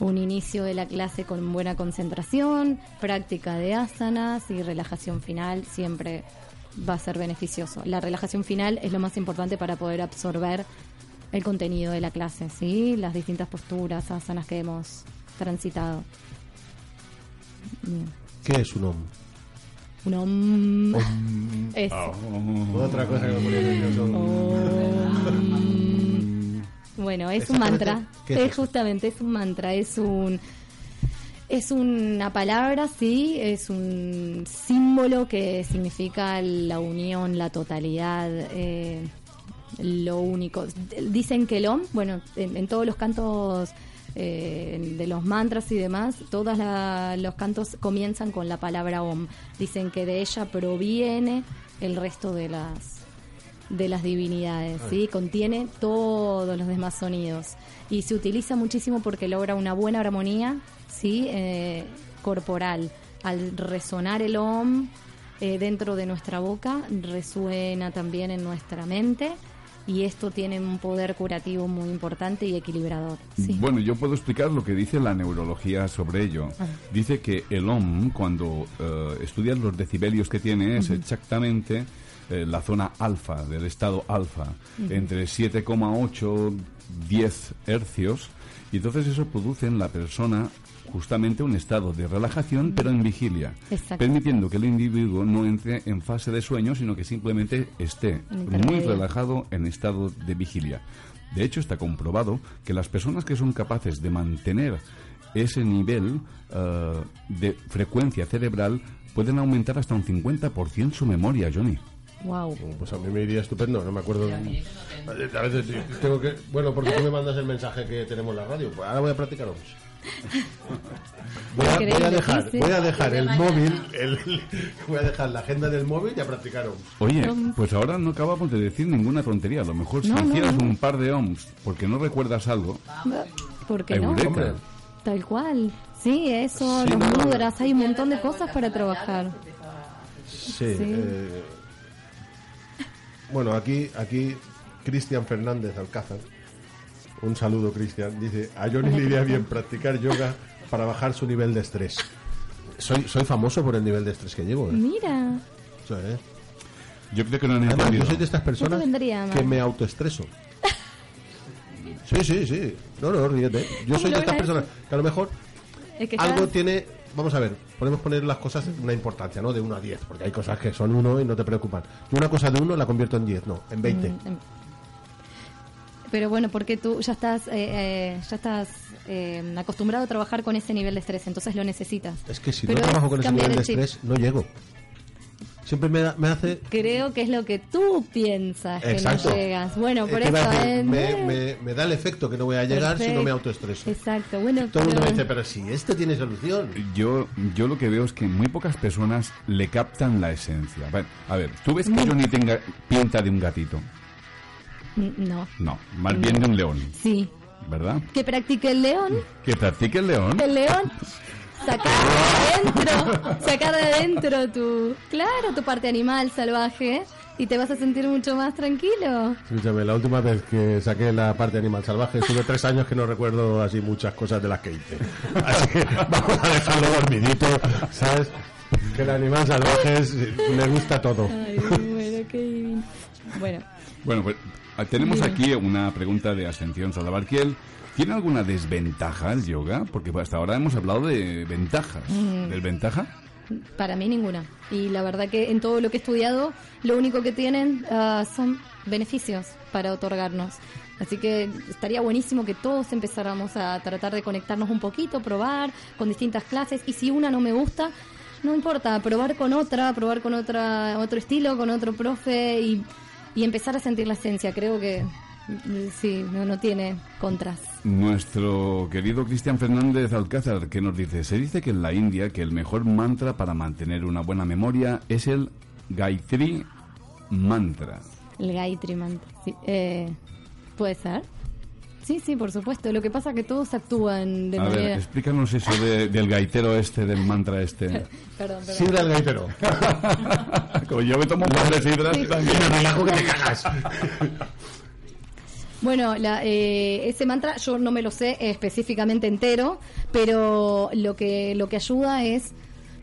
un inicio de la clase con buena concentración, práctica de asanas y relajación final, siempre va a ser beneficioso. La relajación final es lo más importante para poder absorber el contenido de la clase, ¿sí? Las distintas posturas, asanas que hemos transitado. ¿Qué es un om? Un om. Eso. Otra cosa que me nervioso. Bueno, es un mantra. ¿qué es Es justamente, es un mantra, es un es una palabra, sí, es un símbolo que significa la unión, la totalidad, eh, lo único. Dicen que el OM, bueno, en, en todos los cantos eh, de los mantras y demás, todos la- los cantos comienzan con la palabra OM. Dicen que de ella proviene el resto de las de las divinidades, ¿sí? Contiene todos los demás sonidos y se utiliza muchísimo porque logra una buena armonía, ¿sí? Eh, corporal. Al resonar el OM eh, dentro de nuestra boca, resuena también en nuestra mente y esto tiene un poder curativo muy importante y equilibrador. Sí. Bueno, yo puedo explicar lo que dice la neurología sobre ello. Ah. Dice que el OM, cuando eh, estudias los decibelios que tiene, es exactamente eh, la zona alfa, del estado alfa, entre 7,8 10 hercios, y entonces eso produce en la persona justamente un estado de relajación, pero en vigilia, permitiendo que el individuo no entre en fase de sueño, sino que simplemente esté muy relajado en estado de vigilia. De hecho, está comprobado que las personas que son capaces de mantener ese nivel eh, de frecuencia cerebral pueden aumentar hasta un 50% su memoria, Johnny. Wow. Pues a mí me iría estupendo, no me acuerdo. A veces tengo que. Bueno, porque tú me mandas el mensaje que tenemos en la radio. Pues ahora voy a practicar vamos. Voy a, voy a Increíble, dejar, voy a dejar el móvil, el- voy a dejar la agenda del móvil y a practicar OMS. Oye, pues ahora no acabamos de decir ninguna tontería. A lo mejor si No, hicieras no. un par de ohms porque no recuerdas algo, ¿Por qué no? Tal cual. Sí, eso, Sí, los no. mudras, hay un montón de cosas para trabajar. Sí. Sí. eh, bueno, aquí, aquí Cristian Fernández Alcázar, un saludo Cristian, dice, a Johnny le iría bien practicar yoga para bajar su nivel de estrés. Soy, soy famoso por el nivel de estrés que llevo. ¿eh? Mira, Eso, ¿eh? yo creo que no Además, yo soy de estas personas vendría que me autoestreso. Sí, sí, sí. No, no, ríete. Yo ¿Cómo soy de estas personas que a lo mejor es que algo estás- tiene... Vamos a ver, podemos poner las cosas una importancia, ¿no? De 1 a 10, porque hay cosas que son 1 y no te preocupan. Yo una cosa de 1 la convierto en 10, no, en 20. Mm, em. Pero bueno, porque tú ya estás, eh, eh, ya estás eh, acostumbrado a trabajar con ese nivel de estrés, entonces lo necesitas. Es que si Pero no trabajo es con ese nivel de estrés, no llego. Siempre me, da- me hace... Creo que es lo que tú piensas Exacto. que no llegas. Bueno, por iba eso me, me- me da el efecto que no voy a llegar si no me autoestreso. Exacto, bueno, Todo el mundo pero- me dice, pero si esto tiene solución. Yo, yo lo que veo es que muy pocas personas le captan la esencia. Bueno, a ver, ¿tú ves que Johnny tenga pinta de un gatito? No, No, más bien de un león, sí. ¿verdad? Que practique el león, Que practique el león. el león. Sacar de adentro, sacar de adentro tu, claro, tu parte animal salvaje y te vas a sentir mucho más tranquilo. Escúchame, la última vez que saqué la parte animal salvaje, estuve tres años que no recuerdo así muchas cosas de las que hice. Así que vamos a dejarlo dormidito, ¿sabes? Que el animal salvaje es- me gusta todo. Ay, bueno, qué divino. Bueno, Bueno, pues tenemos Dime. aquí una pregunta de Ascensión Salabarquiel. ¿Tiene alguna desventaja el yoga? Porque hasta ahora hemos hablado de ventajas. Mm. ¿Desventaja? para mí ninguna. Y la verdad que en todo lo que he estudiado, lo único que tienen ah, son beneficios para otorgarnos. Así que estaría buenísimo que todos empezáramos a tratar de conectarnos un poquito, probar con distintas clases. Y si una no me gusta, no importa, probar con otra, probar con otra, otro estilo, con otro profe y, y empezar a sentir la esencia. Creo que sí, no, no tiene contras. Nuestro querido Cristian Fernández Alcázar, que nos dice, se dice que en la India que el mejor mantra para mantener una buena memoria es el Gayatri Mantra. El Gayatri Mantra. Sí, eh, ¿Puede ser? Sí, sí, por supuesto. Lo que pasa es que todos actúan de A ver, manera... explícanos eso de- del gaitero este, del mantra este. Perdón, perdón. Sidra el gaitero. Como yo me tomo un par de sidras Sí. también. Me relajo que te cagas. Bueno, la, eh, ese mantra yo no me lo sé específicamente entero, pero lo que, lo que ayuda es,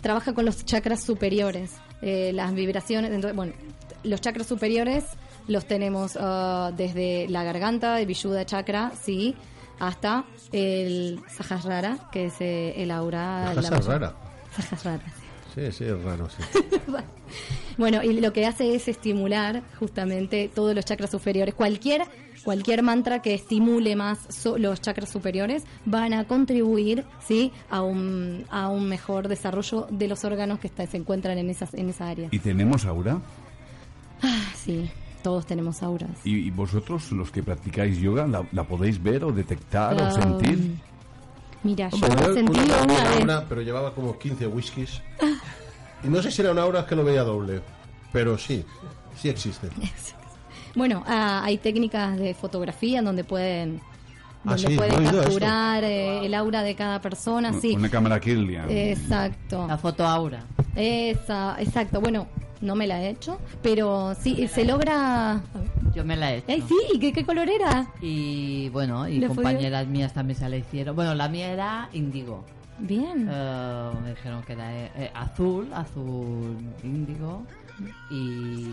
trabaja con los chakras superiores, eh, las vibraciones, entonces, bueno, los chakras superiores los tenemos ah, desde la garganta, el Vishuddha chakra, sí, hasta el Sahasrara, que es eh, el aura... Sahasrara. Sahasrara, sí. Sí, sí, es raro, sí. Bueno, y lo que hace es estimular justamente todos los chakras superiores. Cualquier, cualquier mantra que estimule más so- los chakras superiores van a contribuir ¿sí? a, un, a un mejor desarrollo de los órganos que está- se encuentran en, esas, en esa área. ¿Y tenemos aura? Ah, sí, todos tenemos auras. ¿Y, y vosotros, los que practicáis yoga, la, la podéis ver o detectar o sentir? Mira, yo Hombre, yo sentí una, una una vez. aura, pero llevaba como 15 whiskies. Y no sé si era una aura es que lo veía doble. Pero sí, sí existe. Bueno, ah, hay técnicas de fotografía en donde pueden, Ah, donde sí, oído esto. capturar eh, el aura de cada persona. Sí. Una cámara Kirlian. Exacto. La foto aura. Esa, exacto. Bueno, no me la he hecho, pero sí, se logra... Yo me la he hecho. ¡Ay, sí! ¿Y qué, qué color era? Y bueno, y ¿Le fue compañeras mías también se la hicieron. Bueno, la mía era índigo. Bien. Eh, me dijeron que era eh, azul, azul índigo. Y,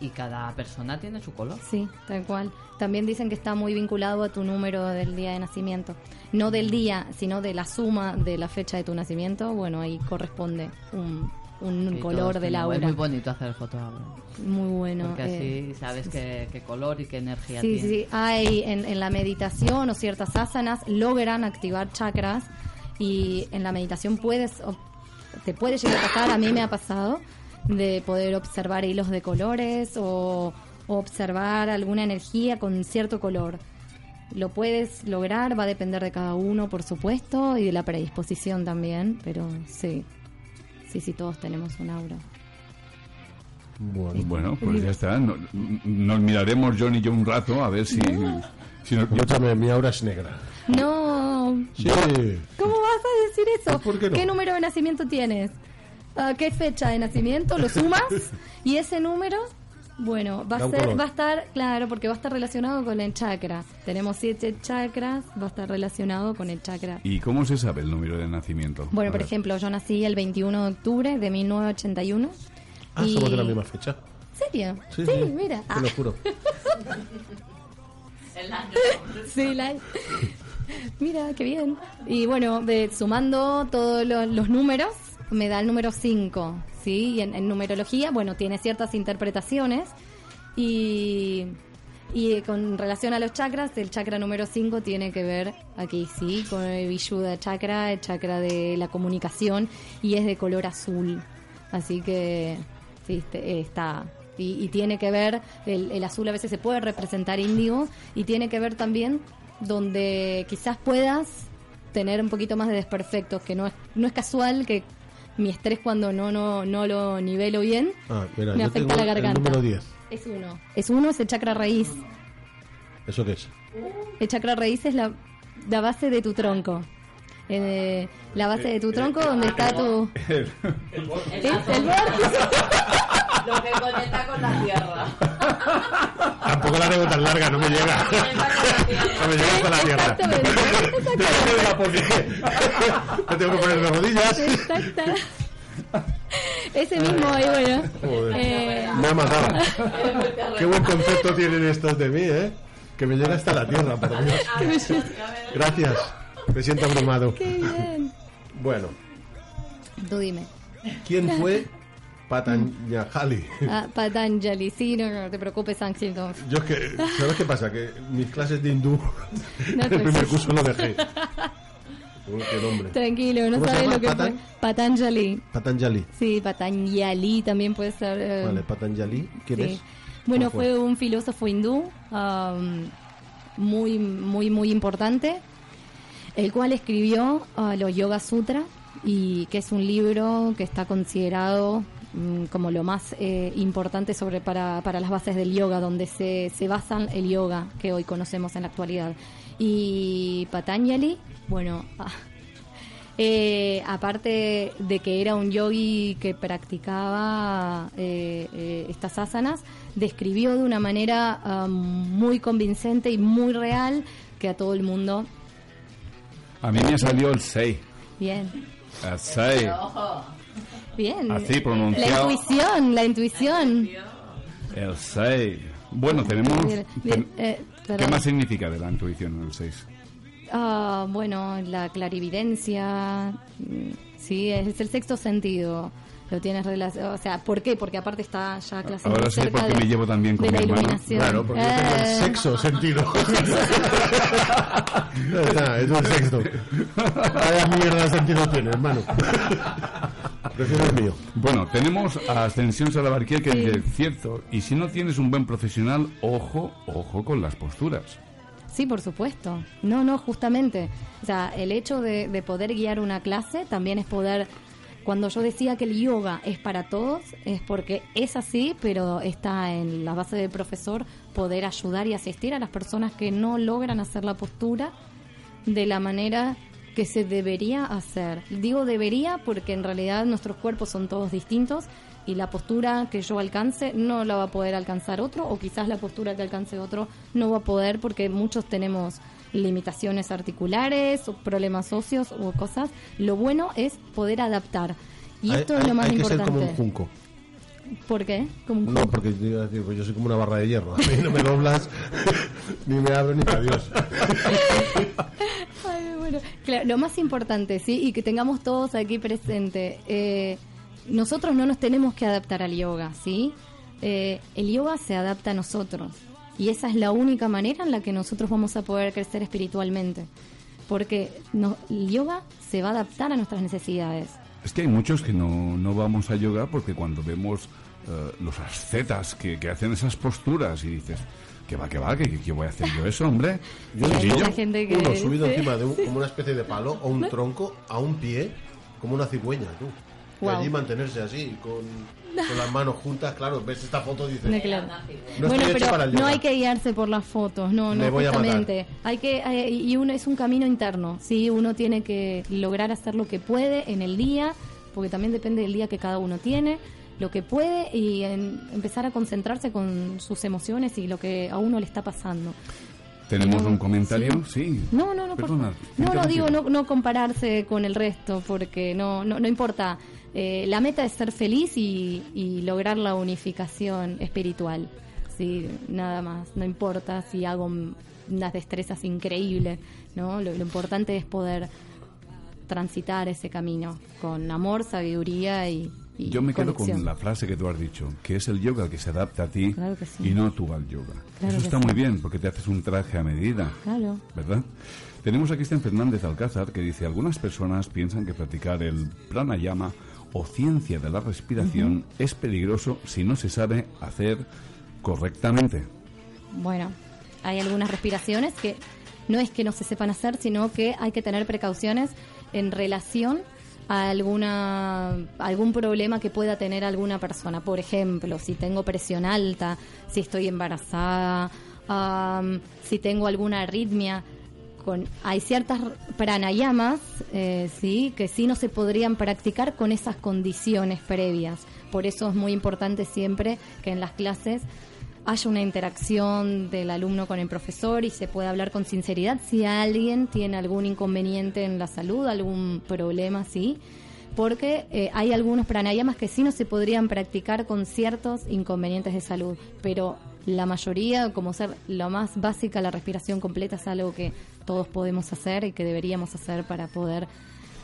y cada persona tiene su color. Sí, tal cual. También dicen que está muy vinculado a tu número del día de nacimiento. No del día, sino de la suma de la fecha de tu nacimiento. Bueno, ahí corresponde un, un Sí, color del aura. Es muy bonito hacer el fotoálbum. Muy bueno. Porque eh, así sabes qué, qué color y qué energía Sí, tiene. sí, hay en, en la meditación o ciertas asanas logran activar chakras y en la meditación puedes, te puede llegar a pasar, a mí me ha pasado, de poder observar hilos de colores o, o observar alguna energía con cierto color. Lo puedes lograr, va a depender de cada uno, por supuesto, y de la predisposición también, pero sí, sí, sí, todos tenemos un aura. Bueno, Bueno, pues ya está. No- Nos miraremos John y yo un rato a ver si... si nos- Escúchame, mi aura es negra. No, Sí. ¿Cómo vas a decir eso? ¿Por qué no? número de nacimiento tienes? ¿A ¿Qué fecha de nacimiento? ¿Lo sumas? y ese número, bueno, va a, ser, va a estar, claro, porque va a estar relacionado con el chakra. Tenemos siete chakras, va a estar relacionado con el chakra. ¿Y cómo se sabe el número de nacimiento? Bueno, A por ver. ejemplo, yo nací el 21 de octubre de 1981. Ah, y- somos de la misma fecha. ¿Serio? Sí, sí, mira. Te lo juro. Sí, la... Mira, qué bien. Y bueno, de, sumando todos lo- los números, me da el número 5, ¿sí? Y en, numerología, bueno, tiene ciertas interpretaciones. Y, y con relación a los chakras, el chakra número 5 tiene que ver, aquí sí, con el Vishuddha chakra, el chakra de la comunicación, y es de color azul. Así que, sí, está... Y, y tiene que ver, el, el azul a veces se puede representar índigo, y tiene que ver también donde quizás puedas tener un poquito más de desperfectos, que no es, no es casual que mi estrés cuando no, no, no lo nivelo bien, Ah, mira, me afecta tengo la garganta. el número 10. Es uno. Es uno, es el chakra raíz. ¿Eso qué es? El chakra raíz es la, la base de tu tronco. Eh, la base de tu tronco donde está tu... El, el vórtice. Lo que conecta con la tierra. Tampoco la tengo tan larga, no me llega. No me llega con la tierra. Exactamente. la porque me tengo que poner de rodillas. Exacto. Ese mismo ahí, bueno. Joder. Eh, Me ha matado. Qué buen concepto tienen estos de mí, ¿eh? Que me llega hasta la tierra, por Dios. Gracias. Me siento abrumado. qué bien. Bueno, Tú dime. ¿quién fue Patanjali? Ah, Patanjali, sí, no, no te preocupes, Ángel. no. Yo es que, ¿sabes qué pasa? Que mis clases de hindú, No el primer curso lo dejé. Uy, qué nombre. Tranquilo, no ¿Cómo se sabes lo que ¿Patan? fue. Patanjali. Patanjali. Sí, Patanjali también puede ser. eh, Vale, Patanjali. ¿Quién sí. es? Bueno, ¿Cómo fue? fue un filósofo hindú um, muy, muy, muy importante, el cual escribió uh, los Yoga Sutra y que es un libro que está considerado mm, como lo más eh, importante sobre para, para las bases del yoga, donde se, se basa el yoga que hoy conocemos en la actualidad. Y Patanjali, bueno, ah, eh, aparte de que era un yogi que practicaba eh, eh, estas asanas, describió de una manera ah, muy convincente y muy real que a todo el mundo, A mí me salió el 6. bien, El 6. Bien. Así La pronunciado. intuición, la intuición. El 6. Bueno, tenemos... Bien, bien, eh, ¿Qué más significa de la intuición el 6? Ah, bueno, la clarividencia, mm, sí, es el sexto sentido. Lo tienes relacionado, o sea, ¿por qué? Porque aparte está ya clasificado Ahora sé por qué de, me llevo tan bien con mi la hermano. iluminación. Claro, porque yo tengo el Eh, sexo sentido. Nah, es un sexto. Vaya mierda de sentido tiene, hermano. Prefiero el mío. Bueno, tenemos a Ascensión Salabarquía que Sí. dice, cierto, y si no tienes un buen profesional, ojo, ojo con las posturas. Sí, por supuesto. No, no, justamente. O sea, el hecho de, de poder guiar una clase también es poder... Cuando yo decía que el yoga es para todos, es porque es así, pero está en la base del profesor poder ayudar y asistir a las personas que no logran hacer la postura de la manera que se debería hacer. Digo debería porque en realidad nuestros cuerpos son todos distintos y la postura que yo alcance no la va a poder alcanzar otro o quizás la postura que alcance otro no va a poder porque muchos tenemos limitaciones articulares o problemas óseos o cosas. Lo bueno es poder adaptar. Y Hay- esto es lo más hay que ser importante. como un junco. ¿Por qué? No, porque te iba a decir, pues yo soy como una barra de hierro. A mí no me doblas, ni me abro, ni adiós. Ay, bueno, claro, lo más importante, sí, y que tengamos todos aquí presente, eh, nosotros no nos tenemos que adaptar al yoga, sí. Eh, el yoga se adapta a nosotros y esa es la única manera en la que nosotros vamos a poder crecer espiritualmente, porque no, el yoga se va a adaptar a nuestras necesidades. Es que hay muchos que no, no vamos a yoga porque cuando vemos eh, los ascetas que, que hacen esas posturas y dices, que va, que va, que, que voy a hacer yo eso, hombre. Yo he gente que uno subido encima de un- como una especie de palo o un tronco a un pie, como una cigüeña, tú. Y allí mantenerse así, con, con las manos juntas, claro, ves esta foto y dices, No, claro. no bueno, para no hay que guiarse por las fotos, no, no, justamente. Hay que eh, y uno es un camino interno, sí, uno tiene que lograr hacer lo que puede en el día, porque también depende del día que cada uno tiene, lo que puede y en- empezar a concentrarse con sus emociones y lo que a uno le está pasando. Tenemos No, un comentario, sí. No, no, no, Perdona, he no, no digo no, no compararse con el resto, porque no, no, no importa. Eh, la meta es ser feliz y, y lograr la unificación espiritual. Sí, nada más. No importa si hago unas destrezas increíbles, ¿no? Lo, lo importante es poder transitar ese camino con amor, sabiduría y, y Yo me quedo con la frase que tú has dicho, que es el yoga el que se adapta a ti Claro que sí. y no tú al yoga. Claro Eso está sí. muy bien porque te haces un traje a medida, Claro. ¿verdad? Tenemos a Cristian Fernández Alcázar que dice, algunas personas piensan que practicar el pranayama o ciencia de la respiración es peligroso si no se sabe hacer correctamente. Bueno, hay algunas respiraciones que no es que no se sepan hacer, sino que hay que tener precauciones en relación a alguna algún problema que pueda tener alguna persona. Por ejemplo, si tengo presión alta, si estoy embarazada, si tengo alguna arritmia. Con, hay ciertas pranayamas, eh, sí, que sí no se podrían practicar con esas condiciones previas. Por eso es muy importante siempre que en las clases haya una interacción del alumno con el profesor y se pueda hablar con sinceridad si alguien tiene algún inconveniente en la salud, algún problema, sí, porque eh, hay algunos pranayamas que sí no se podrían practicar con ciertos inconvenientes de salud, pero la mayoría, como ser lo más básica, la respiración completa es algo que todos podemos hacer y que deberíamos hacer para poder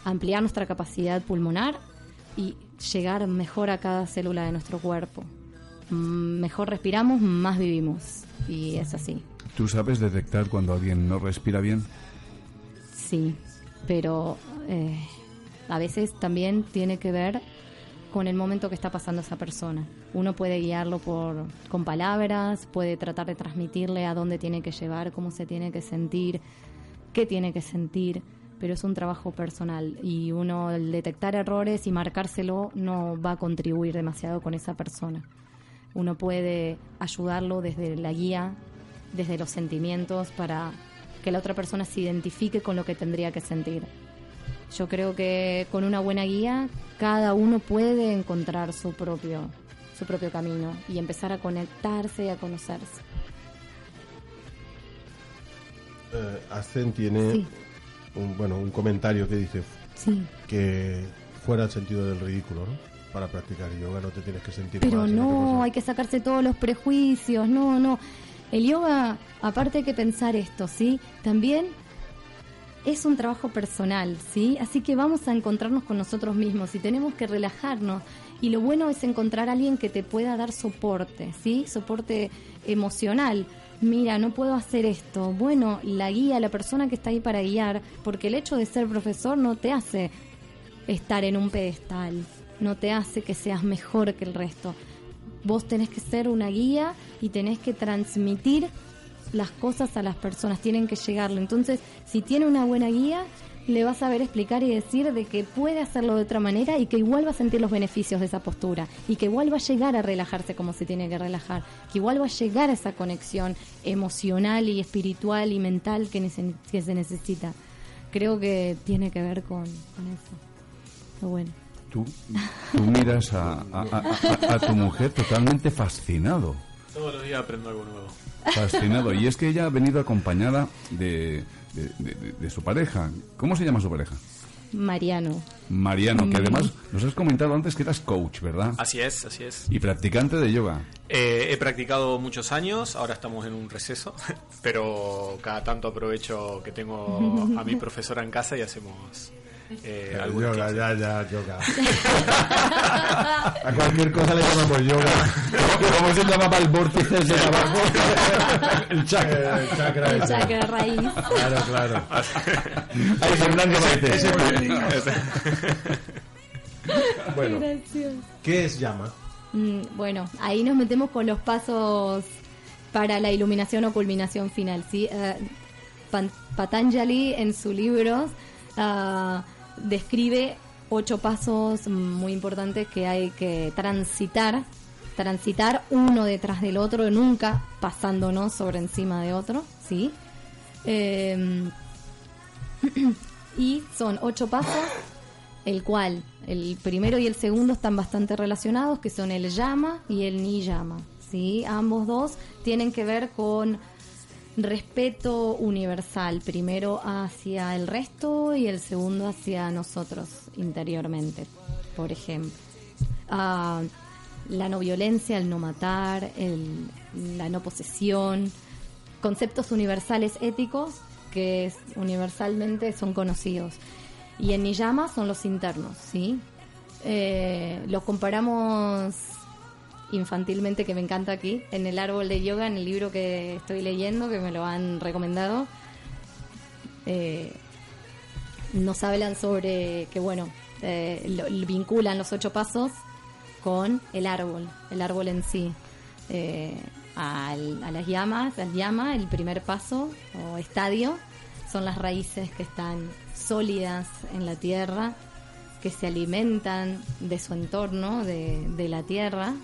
ampliar nuestra capacidad pulmonar y llegar mejor a cada célula de nuestro cuerpo. Mm, Mejor respiramos, más vivimos. Y es así. ¿Tú sabes detectar cuando alguien no respira bien? Sí, pero eh, a veces también tiene que ver con el momento que está pasando esa persona. Uno puede guiarlo por con palabras, puede tratar de transmitirle a dónde tiene que llevar, cómo se tiene que sentir, qué tiene que sentir, pero es un trabajo personal y uno detectar errores y marcárselo no va a contribuir demasiado con esa persona. Uno puede ayudarlo desde la guía, desde los sentimientos para que la otra persona se identifique con lo que tendría que sentir. Yo creo que con una buena guía cada uno puede encontrar su propio su propio camino y empezar a conectarse y a conocerse. Eh, tiene Sí. un, bueno, un comentario que dice Sí. que fuera el sentido del ridículo, ¿no? Para practicar yoga no te tienes que sentir Pero mal, no, hay que sacarse todos los prejuicios, no, no. El yoga, aparte hay que pensar esto, ¿sí? También es un trabajo personal, ¿sí? Así que vamos a encontrarnos con nosotros mismos y tenemos que relajarnos. Y lo bueno es encontrar a alguien que te pueda dar soporte, ¿sí? Soporte emocional. Mira, no puedo hacer esto. Bueno, la guía, la persona que está ahí para guiar, porque el hecho de ser profesor no te hace estar en un pedestal, no te hace que seas mejor que el resto. Vos tenés que ser una guía y tenés que transmitir las cosas a las personas, tienen que llegarle. Entonces, si tiene una buena guía, le vas a saber explicar y decir de que puede hacerlo de otra manera y que igual va a sentir los beneficios de esa postura y que igual va a llegar a relajarse como se tiene que relajar, que igual va a llegar a esa conexión emocional y espiritual y mental que, se necesita. creo que tiene que ver con, eso. Bueno. Tú, miras a tu mujer totalmente fascinado. Todos los días aprendo algo nuevo. Fascinado. Y es que ella ha venido acompañada de, de, de- de- de su pareja. ¿Cómo se llama su pareja? Mariano. Mariano, que Mm. además nos has comentado antes que eras coach, ¿verdad? Así es, así es. Y practicante de yoga. Eh, he practicado muchos años, ahora estamos en un receso, pero cada tanto aprovecho que tengo a mi profesora en casa y hacemos eh, El algunas yoga, ya, ya, yoga. A cualquier cosa le llamamos yoga. ¿Cómo se llamaba el vórtice de abajo? El chakra. El chakra, El chakra raíz. Claro, claro. Ahí fue- Qué Bueno. ¿qué es llama? Mm, bueno, ahí nos metemos con los pasos para la iluminación o culminación final. ¿sí? Eh, Pan- Patanjali en su libro ah, describe ocho pasos muy importantes que hay que transitar, transitar uno detrás del otro, nunca pasándonos sobre encima de otro, ¿sí? Eh, y son ocho pasos, el cual el primero y el segundo están bastante relacionados, que son el llama y el ni llama. ¿sí? Ambos dos tienen que ver con respeto universal, primero hacia el resto y el segundo hacia nosotros interiormente, por ejemplo. Ah, la no violencia, el no matar, la no posesión, conceptos universales éticos que universalmente son conocidos. Y en Niyama son los internos, ¿sí? Eh, los comparamos infantilmente, que me encanta aquí, en el árbol de yoga, en el libro que estoy leyendo, que me lo han recomendado. Eh, nos hablan sobre que, bueno, eh, vinculan los ocho pasos con el árbol, el árbol en sí. Eh, a las llamas, al llama, el primer paso o estadio son las raíces que están sólidas en la tierra, que se alimentan de su entorno, de la tierra.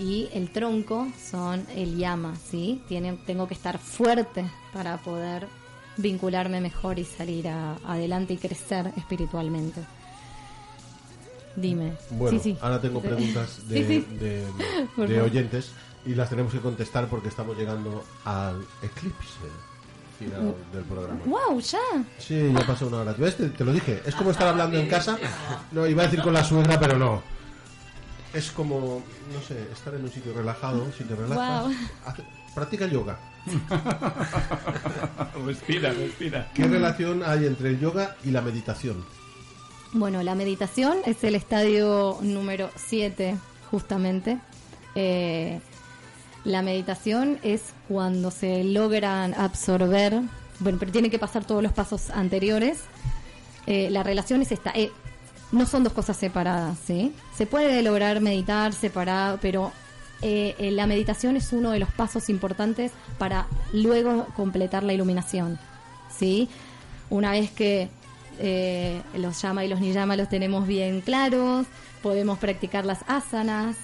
Y el tronco son el llama, ¿sí? Tiene, tengo que estar fuerte para poder vincularme mejor y salir a- adelante y crecer espiritualmente. Dime. Bueno, Sí, sí. ahora tengo preguntas de, Sí, sí. de- oyentes y las tenemos que contestar porque estamos llegando al eclipse final del programa. ¡Wow! ¡Ya! Sí, ya pasó una hora. ¿Ves? Te, te lo dije. Es como estar hablando en casa. No, iba a decir con la suegra, pero no. Es como, no sé, estar en un sitio relajado, si te relajas. Hace- practica yoga. respira, respira. ¿Qué relación hay entre el yoga y la meditación? Bueno, la meditación es el estadio número 7, justamente. Eh, la meditación es cuando se logran absorber, bueno, pero tienen que pasar todos los pasos anteriores. Eh, la relación es esta. eh, no son dos cosas separadas, ¿sí? Se puede lograr meditar separado, pero eh, eh, la meditación es uno de los pasos importantes para luego completar la iluminación, ¿sí? Una vez que eh, los llama y los niyama los tenemos bien claros, podemos practicar las asanas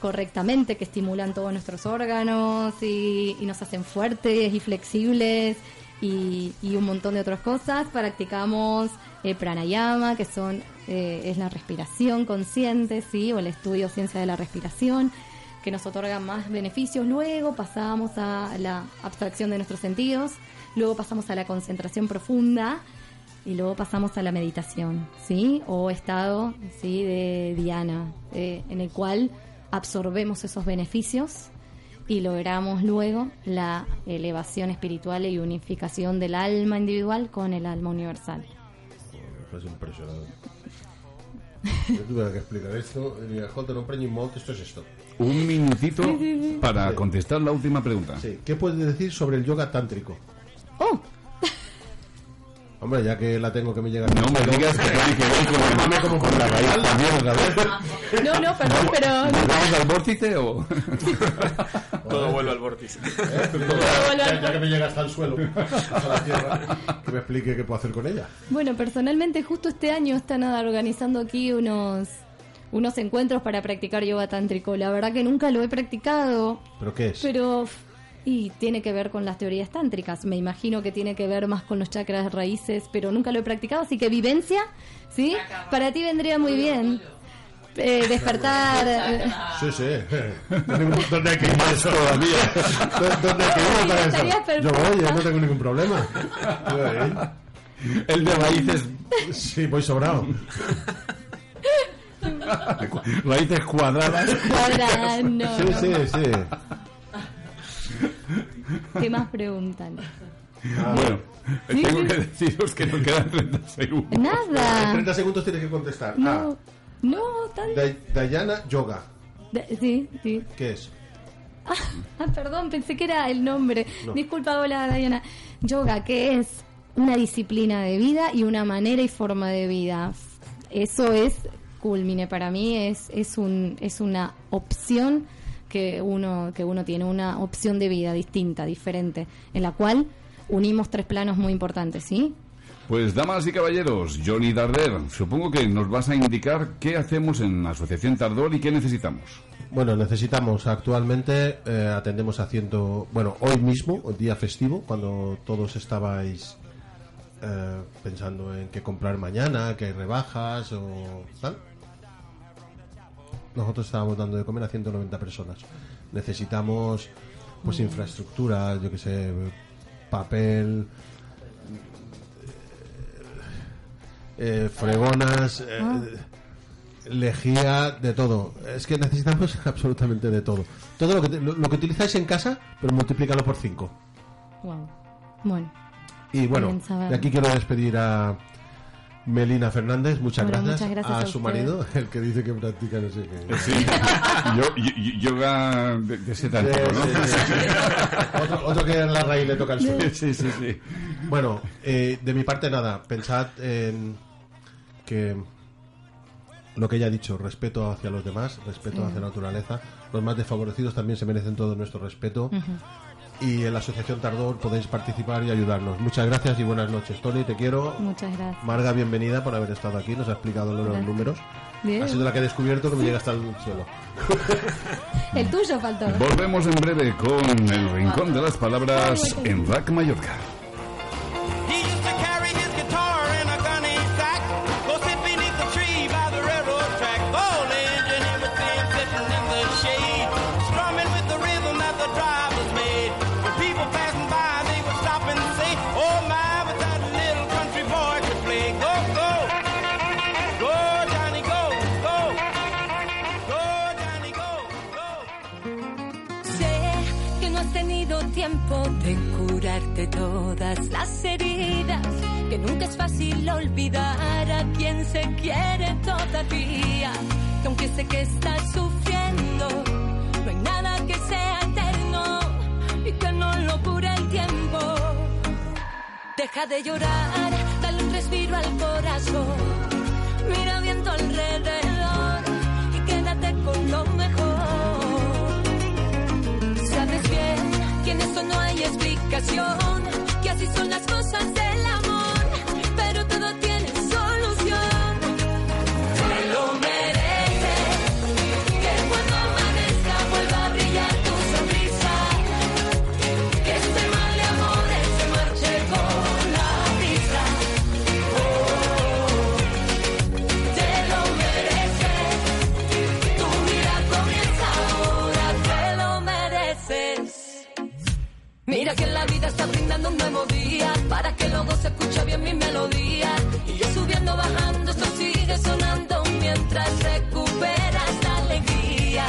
correctamente que estimulan todos nuestros órganos y, nos hacen fuertes y flexibles y, y un montón de otras cosas. Practicamos eh, pranayama, que son eh, es la respiración consciente, sí, o el estudio ciencia de la respiración, que nos otorga más beneficios. Luego pasamos a la abstracción de nuestros sentidos, luego pasamos a la concentración profunda y luego pasamos a la meditación, ¿sí? O estado, ¿sí? De diana, eh, en el cual absorbemos esos beneficios y logramos luego la elevación espiritual y unificación del alma individual con el alma universal. Yo tuve que explicar esto. escolta, no preñis molt, esto es esto. Un minutito Sí, sí, sí. para contestar la última pregunta. Sí. ¿Qué puedes decir sobre el yoga tántrico? ¡Oh! Hombre, ya que la tengo que me llega... No me digas que tiene que ver con Dame como con la raíz también, otra vez. No, no, perdón, pero... ¿Vamos al vórtice o...? Todo vuelve al vórtice. Ya, ya que me llega hasta el suelo, hasta la tierra, que me explique qué puedo hacer con ella. Bueno, personalmente justo este año están organizando aquí unos unos encuentros para practicar yoga tántrico. La verdad que nunca lo he practicado, ¿Pero qué es? pero Y tiene que ver con las teorías tántricas. Me imagino que tiene que ver más con los chakras raíces, pero nunca lo he practicado, así que vivencia, ¿sí? Para ti vendría muy bien. Eh, despertar. eh, Sí, sí. ¿Dónde hay que ir todavía? ¿Dónde hay que ir para Estaría eso? perfecto. Yo voy, yo no tengo ningún problema. El de raíces. Sí, voy sobrado. raíces cuadradas. Cuadradas, no, Sí, sí, sí. ¿Qué más preguntan? Bueno, tengo que deciros que nos quedan 30 segundos. En Nada. 30 segundos tienes que contestar. No, no, Ah, bien. Day- Dayana Yoga. De- Sí, sí. ¿Qué es? Ah, perdón, pensé que era el nombre. No. Disculpa, hola, Diana. Yoga, que es una disciplina de vida y una manera y forma de vida. Eso es culmine para mí, es, es, un, es una opción que uno, que uno tiene, una opción de vida distinta, diferente, en la cual unimos tres planos muy importantes, ¿sí? Pues damas y caballeros, Johnny Darder, supongo que nos vas a indicar qué hacemos en la Asociación Tardor y qué necesitamos. Bueno, necesitamos actualmente, eh, atendemos haciendo, bueno, hoy mismo, el día festivo, cuando todos estabais eh, pensando en qué comprar mañana, que hay rebajas o tal. Nosotros estábamos dando de comer a 190 personas. Necesitamos, pues, infraestructura, yo que sé, papel, eh, fregonas, eh, Ah. lejía, de todo. Es que necesitamos absolutamente de todo. Todo lo que, lo, lo que utilizáis en casa, pero multiplícalo por 5. Wow. Bueno, Y bueno, de aquí quiero despedir a Melina Fernández. Muchas Bueno, gracias. muchas gracias a, a su usted. marido, el que dice que practica no sé qué. Sí. Yo- yo- yoga de, de ese Sí, tántrico, ¿no? sí, sí, sí. otro, otro que en la raíz le toca el suelo. Sí, sí, sí. Bueno, eh, de mi parte nada, pensad en que lo que ella ha dicho, respeto hacia los demás, respeto hacia la naturaleza, los más desfavorecidos también se merecen todo nuestro respeto y en la Asociación Tardor podéis participar y ayudarnos. Muchas gracias y buenas noches. Tony, te quiero. muchas gracias. Marga, bienvenida por haber estado aquí, nos ha explicado los Gracias. números. Bien. Ha sido la que he descubierto que me llega hasta el suelo. El tuyo faltó. Volvemos en breve con el Rincón de las Palabras en Rack Mallorca. Olvidar a quien se quiere todavía, que aunque sé que estás sufriendo, no hay nada que sea eterno y que no lo cure el tiempo. Deja de llorar, dale un respiro al corazón, mira bien tu alrededor y quédate con lo mejor. Sabes bien que en eso no hay explicación, que así son las cosas del vida está brindando un nuevo día para que luego se escuche bien mi melodía. Y yo subiendo, bajando, esto sigue sonando mientras recuperas la alegría.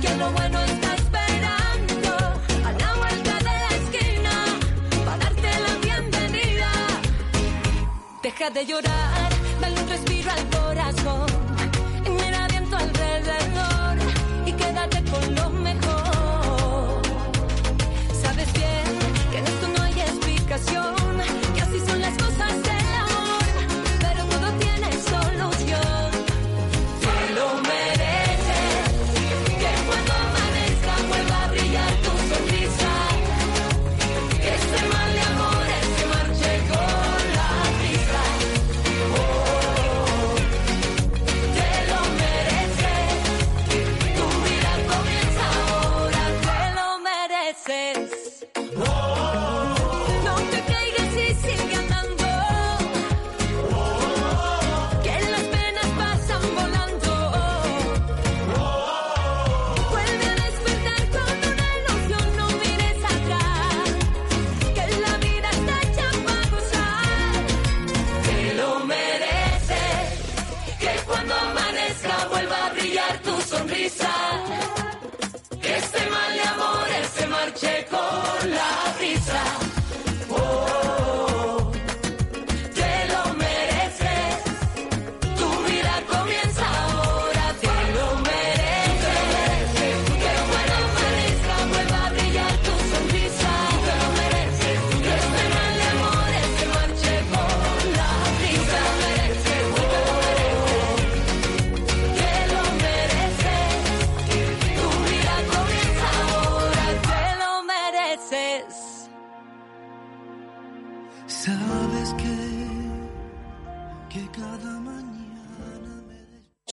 Que lo bueno está esperando a la vuelta de la esquina para darte la bienvenida. Deja de llorar,